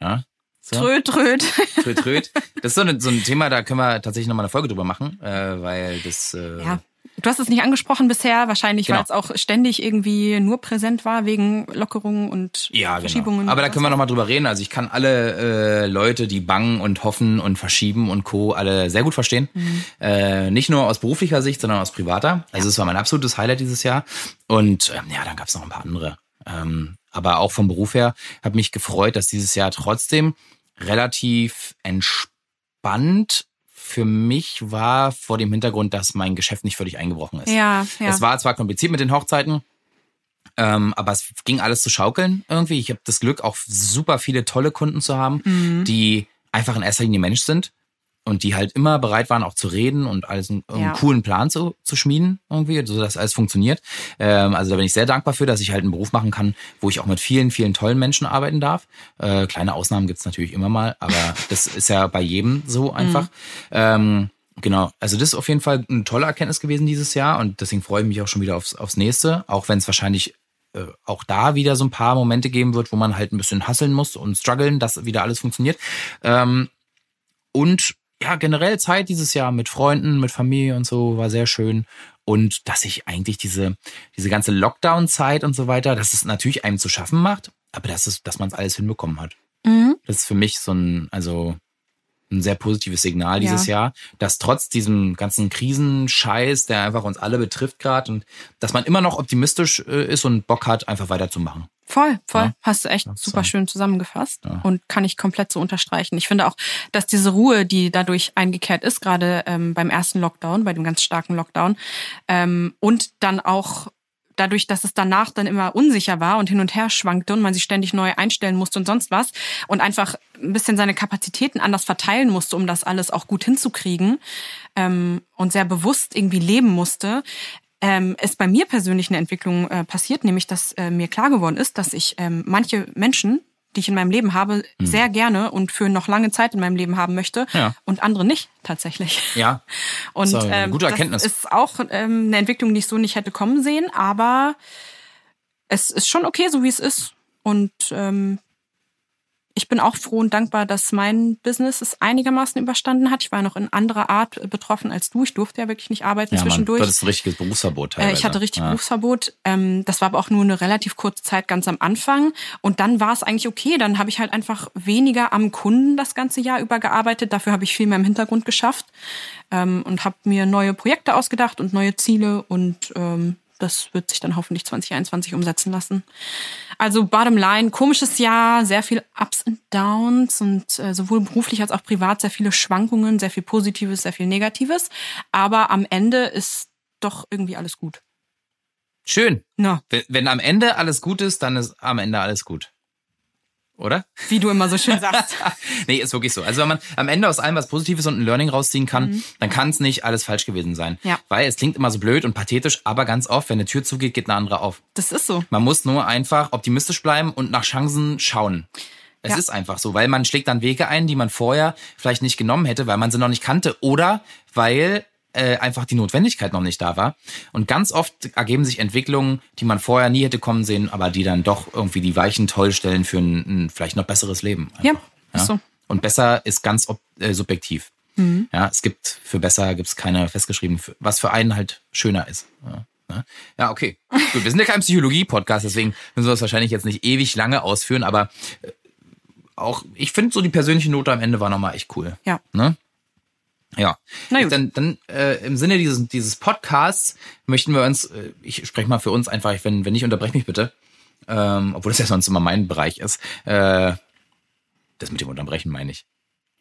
Ja. So. Tröd, tröd. Tröd, tröd. (laughs) Das ist so, eine, so ein Thema, da können wir tatsächlich nochmal eine Folge drüber machen, äh, weil das. Äh, Ja. Du hast es nicht angesprochen bisher, wahrscheinlich, Genau. weil es auch ständig irgendwie nur präsent war wegen Lockerungen und Ja, Verschiebungen. genau. Aber da können wir nochmal drüber reden. Also ich kann alle äh, Leute, die bangen und hoffen und verschieben und Co. alle sehr gut verstehen. Mhm. Äh, nicht nur aus beruflicher Sicht, sondern aus privater. Also es war mein absolutes Highlight dieses Jahr. Und ähm, ja, dann gab es noch ein paar andere. Ähm, aber auch vom Beruf her hat mich gefreut, dass dieses Jahr trotzdem relativ entspannt für mich war vor dem Hintergrund, dass mein Geschäft nicht völlig eingebrochen ist. Ja, ja. Es war zwar kompliziert mit den Hochzeiten, ähm, aber es ging alles zu schaukeln irgendwie. Ich habe das Glück, auch super viele tolle Kunden zu haben, Mhm. die einfach in erster Linie Mensch sind und die halt immer bereit waren, auch zu reden und alles einen, einen Ja. coolen Plan zu, zu schmieden irgendwie, so dass alles funktioniert. Ähm, also da bin ich sehr dankbar für, dass ich halt einen Beruf machen kann, wo ich auch mit vielen, vielen tollen Menschen arbeiten darf. Äh, kleine Ausnahmen gibt's natürlich immer mal, aber (laughs) das ist ja bei jedem so einfach. Ähm, Genau, also das ist auf jeden Fall eine tolle Erkenntnis gewesen dieses Jahr und deswegen freue ich mich auch schon wieder aufs, aufs nächste, auch wenn es wahrscheinlich äh, auch da wieder so ein paar Momente geben wird, wo man halt ein bisschen hasseln muss und strugglen, dass wieder alles funktioniert. Ähm, und ja, generell Zeit dieses Jahr mit Freunden, mit Familie und so war sehr schön. Und dass ich eigentlich diese, diese ganze Lockdown-Zeit und so weiter, dass es natürlich einem zu schaffen macht, aber dass es, dass man es alles hinbekommen hat. Mhm. Das ist für mich so ein, also ein sehr positives Signal dieses Ja. Jahr, dass trotz diesem ganzen Krisenscheiß, der einfach uns alle betrifft gerade und dass man immer noch optimistisch äh, ist und Bock hat, einfach weiterzumachen. Voll, voll. Ja. Hast du echt Das super so. schön zusammengefasst Ja. und kann ich komplett so unterstreichen. Ich finde auch, dass diese Ruhe, die dadurch eingekehrt ist, gerade ähm, beim ersten Lockdown, bei dem ganz starken Lockdown, ähm, und dann auch dadurch, dass es danach dann immer unsicher war und hin und her schwankte und man sich ständig neu einstellen musste und sonst was und einfach ein bisschen seine Kapazitäten anders verteilen musste, um das alles auch gut hinzukriegen ähm, und sehr bewusst irgendwie leben musste, ähm, ist bei mir persönlich eine Entwicklung äh, passiert, nämlich dass äh, mir klar geworden ist, dass ich ähm, manche Menschen, die ich in meinem Leben habe, sehr gerne und für noch lange Zeit in meinem Leben haben möchte Ja. und andere nicht tatsächlich. Ja. (laughs) Und Das ist eine ähm, gute Erkenntnis. das ist auch ähm, eine Entwicklung, die ich so nicht hätte kommen sehen, aber es ist schon okay, so wie es ist. Und ähm, ich bin auch froh und dankbar, dass mein Business es einigermaßen überstanden hat. Ich war noch in anderer Art betroffen als du. Ich durfte ja wirklich nicht arbeiten Ja, zwischendurch. du hattest ein richtiges Berufsverbot Äh, teilweise. Ich hatte richtig ja. Berufsverbot. Ähm, das war aber auch nur eine relativ kurze Zeit ganz am Anfang. Und dann war es eigentlich okay. Dann habe ich halt einfach weniger am Kunden das ganze Jahr über gearbeitet. Dafür habe ich viel mehr im Hintergrund geschafft ähm, und habe mir neue Projekte ausgedacht und neue Ziele. Und ähm, das wird sich dann hoffentlich 2021 umsetzen lassen. Also bottom line, komisches Jahr, sehr viel Ups und Downs und äh, sowohl beruflich als auch privat sehr viele Schwankungen, sehr viel Positives, sehr viel Negatives. Aber am Ende ist doch irgendwie alles gut. Schön. Na, Wenn, wenn am Ende alles gut ist, dann ist am Ende alles gut. Oder? wie du immer so schön sagst. (laughs) nee, ist wirklich so. Also wenn man am Ende aus allem was Positives und ein Learning rausziehen kann, dann kann es nicht alles falsch gewesen sein. Mhm. Ja. Weil es klingt immer so blöd und pathetisch, aber ganz oft, wenn eine Tür zugeht, geht eine andere auf. Das ist so. Man muss nur einfach optimistisch bleiben und nach Chancen schauen. Es Ja. ist einfach so, weil man schlägt dann Wege ein, die man vorher vielleicht nicht genommen hätte, weil man sie noch nicht kannte oder weil äh, einfach die Notwendigkeit noch nicht da war. Und ganz oft ergeben sich Entwicklungen, die man vorher nie hätte kommen sehen, aber die dann doch irgendwie die Weichen toll stellen für ein, ein vielleicht noch besseres Leben. Ja, Einfach. ist so. Und besser ist ganz ob, äh, subjektiv. Mhm. Ja, es gibt für besser gibt's keine festgeschrieben, für, was für einen halt schöner ist. Ja, ne? ja okay. Gut, wir sind ja kein Psychologie-Podcast, deswegen müssen wir das wahrscheinlich jetzt nicht ewig lange ausführen, aber äh, auch, ich finde so die persönliche Note am Ende war nochmal echt cool. Ja. Ne? Ja. Na gut. Dann, dann äh, im Sinne dieses, dieses Podcasts möchten wir uns, äh, ich spreche mal für uns einfach, wenn, wenn nicht, unterbrech mich bitte. Ähm, obwohl das ja sonst immer mein Bereich ist. Äh, das mit dem Unterbrechen meine ich.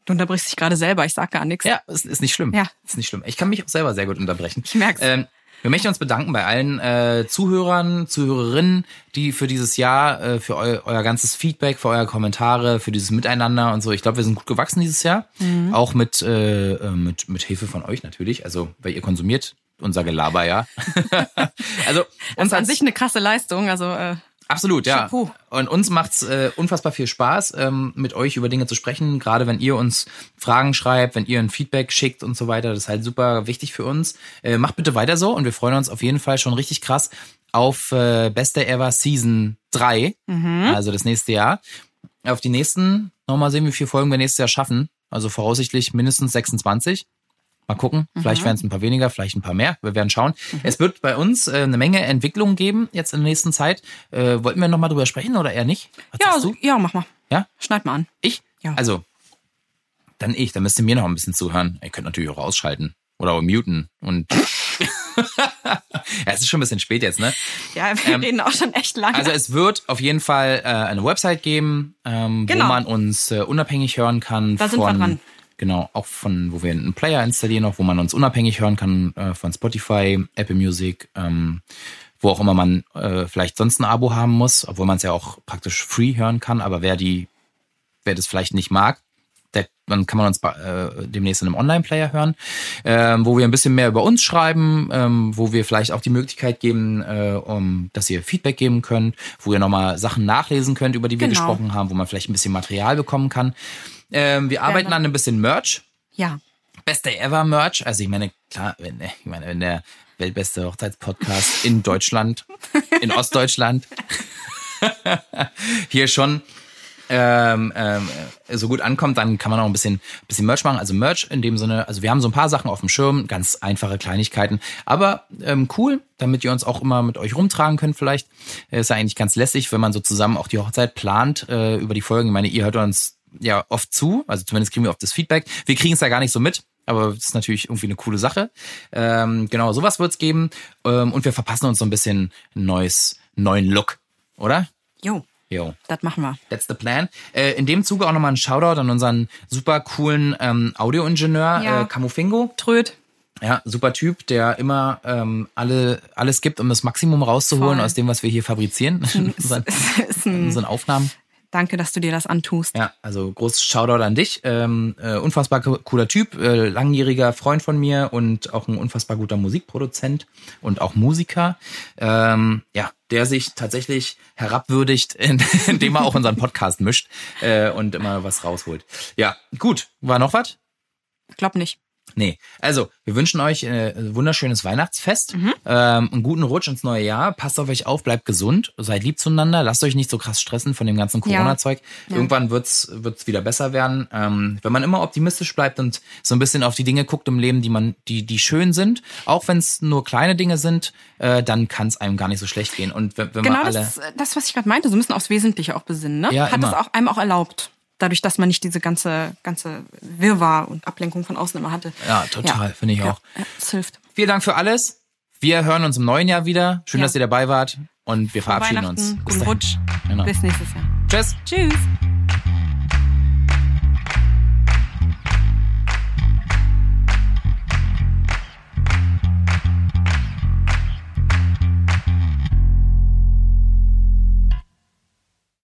Du unterbrichst dich gerade selber, ich sag gar nichts. Ja, ist, ist nicht schlimm. Ja. Ist nicht schlimm. Ich kann mich auch selber sehr gut unterbrechen. Ich merk's. Ähm, wir möchten uns bedanken bei allen äh, Zuhörern, Zuhörerinnen, die für dieses Jahr, äh, für eu euer ganzes Feedback, für eure Kommentare, für dieses Miteinander und so. Ich glaube, wir sind gut gewachsen dieses Jahr. Mhm. Auch mit, äh, äh, mit, mit Hilfe von euch natürlich. Also, weil ihr konsumiert unser Gelaber, ja. (laughs) also, Das uns ist an sich eine krasse Leistung. Also äh, Absolut, ja. Chapeau. Und uns macht's äh, unfassbar viel Spaß, ähm, mit euch über Dinge zu sprechen. Gerade wenn ihr uns Fragen schreibt, wenn ihr ein Feedback schickt und so weiter, das ist halt super wichtig für uns. Äh, macht bitte weiter so und wir freuen uns auf jeden Fall schon richtig krass auf äh, Beste Ever Season 3, also das nächste Jahr. Auf die nächsten, nochmal sehen, wie viele Folgen wir nächstes Jahr schaffen. Also voraussichtlich mindestens 26. Mal gucken, vielleicht werden es ein paar weniger, vielleicht ein paar mehr. Wir werden schauen. Es wird bei uns äh, eine Menge Entwicklungen geben jetzt in der nächsten Zeit. Äh, wollten wir nochmal drüber sprechen oder eher nicht? Was ja, also, ja, mach mal. Ja? Schneid mal an. Ich? Ja. Also, dann ich. Dann müsst ihr mir noch ein bisschen zuhören. Ihr könnt natürlich auch ausschalten oder auch muten. Und (laughs) ja, es ist schon ein bisschen spät jetzt, ne? Ja, wir reden auch schon echt lange. Also es wird auf jeden Fall äh, eine Website geben, ähm, Genau. wo man uns äh, unabhängig hören kann. Da von, sind wir dran. Genau, auch von, wo wir einen Player installieren, auch wo man uns unabhängig hören kann äh, von Spotify, Apple Music, ähm, wo auch immer man äh, vielleicht sonst ein Abo haben muss, obwohl man es ja auch praktisch free hören kann. Aber wer die, wer das vielleicht nicht mag, der, dann kann man uns bei- äh, demnächst in einem Online-Player hören, ähm, wo wir ein bisschen mehr über uns schreiben, ähm, wo wir vielleicht auch die Möglichkeit geben, äh, um, dass ihr Feedback geben könnt, wo ihr nochmal Sachen nachlesen könnt, über die wir Genau. gesprochen haben, wo man vielleicht ein bisschen Material bekommen kann. Ähm, wir arbeiten Gerne. an ein bisschen Merch. ja. Beste ever Merch. Also ich meine, klar, wenn, ich meine, wenn der weltbeste Hochzeitspodcast in Deutschland, in (laughs) Ostdeutschland, hier schon ähm, ähm, so gut ankommt, dann kann man auch ein bisschen, bisschen Merch machen. Also Merch in dem Sinne, also wir haben so ein paar Sachen auf dem Schirm, ganz einfache Kleinigkeiten, aber ähm, cool, damit ihr uns auch immer mit euch rumtragen könnt vielleicht. Ist ja eigentlich ganz lässig, wenn man so zusammen auch die Hochzeit plant äh, über die Folgen. Ich meine, ihr hört uns ja oft zu, also zumindest kriegen wir oft das Feedback. Wir kriegen es ja gar nicht so mit, aber es ist natürlich irgendwie eine coole Sache. Ähm, genau, sowas wird's geben ähm, und wir verpassen uns so ein bisschen ein neues, neuen Look, oder? Jo, Jo. das machen wir. That's the plan. Äh, in dem Zuge auch nochmal ein Shoutout an unseren super coolen ähm, Audioingenieur Ja. äh, Camufingo. Tröd. Ja, super Typ, der immer ähm, alle alles gibt, um das Maximum rauszuholen Voll. aus dem, was wir hier fabrizieren. (laughs) unseren, Ist in ein, unseren Aufnahmen. Danke, dass du dir das antust. Ja, also großes Shoutout an dich. Ähm, äh, unfassbar co- cooler Typ, äh, langjähriger Freund von mir und auch ein unfassbar guter Musikproduzent und auch Musiker. Ähm, ja, der sich tatsächlich herabwürdigt, in- (laughs) indem er auch unseren Podcast mischt äh, und immer was rausholt. Ja, gut. War noch was? Glaub nicht. Nee, also wir wünschen euch äh, ein wunderschönes Weihnachtsfest, ähm, einen guten Rutsch ins neue Jahr. Passt auf euch auf, bleibt gesund, seid lieb zueinander, lasst euch nicht so krass stressen von dem ganzen Corona-Zeug. Ja. Irgendwann wird's wird's wieder besser werden. Ähm, wenn man immer optimistisch bleibt und so ein bisschen auf die Dinge guckt im Leben, die man, die die schön sind, auch wenn es nur kleine Dinge sind, äh, dann kann es einem gar nicht so schlecht gehen. Und wenn, wenn Genau wir alle das, das, was ich gerade meinte, so ein bisschen aufs Wesentliche auch besinnen, ne? Ja, Hat immer. es auch einem auch erlaubt. Dadurch, dass man nicht diese ganze, ganze Wirrwarr und Ablenkung von außen immer hatte. Ja, total, finde ich Ja, auch. Ja, das hilft. Vielen Dank für alles. Wir hören uns im neuen Jahr wieder. Schön, Ja. dass ihr dabei wart und wir verabschieden uns. Bis guten dahin. Rutsch. Genau. Bis nächstes Jahr. Tschüss. Tschüss.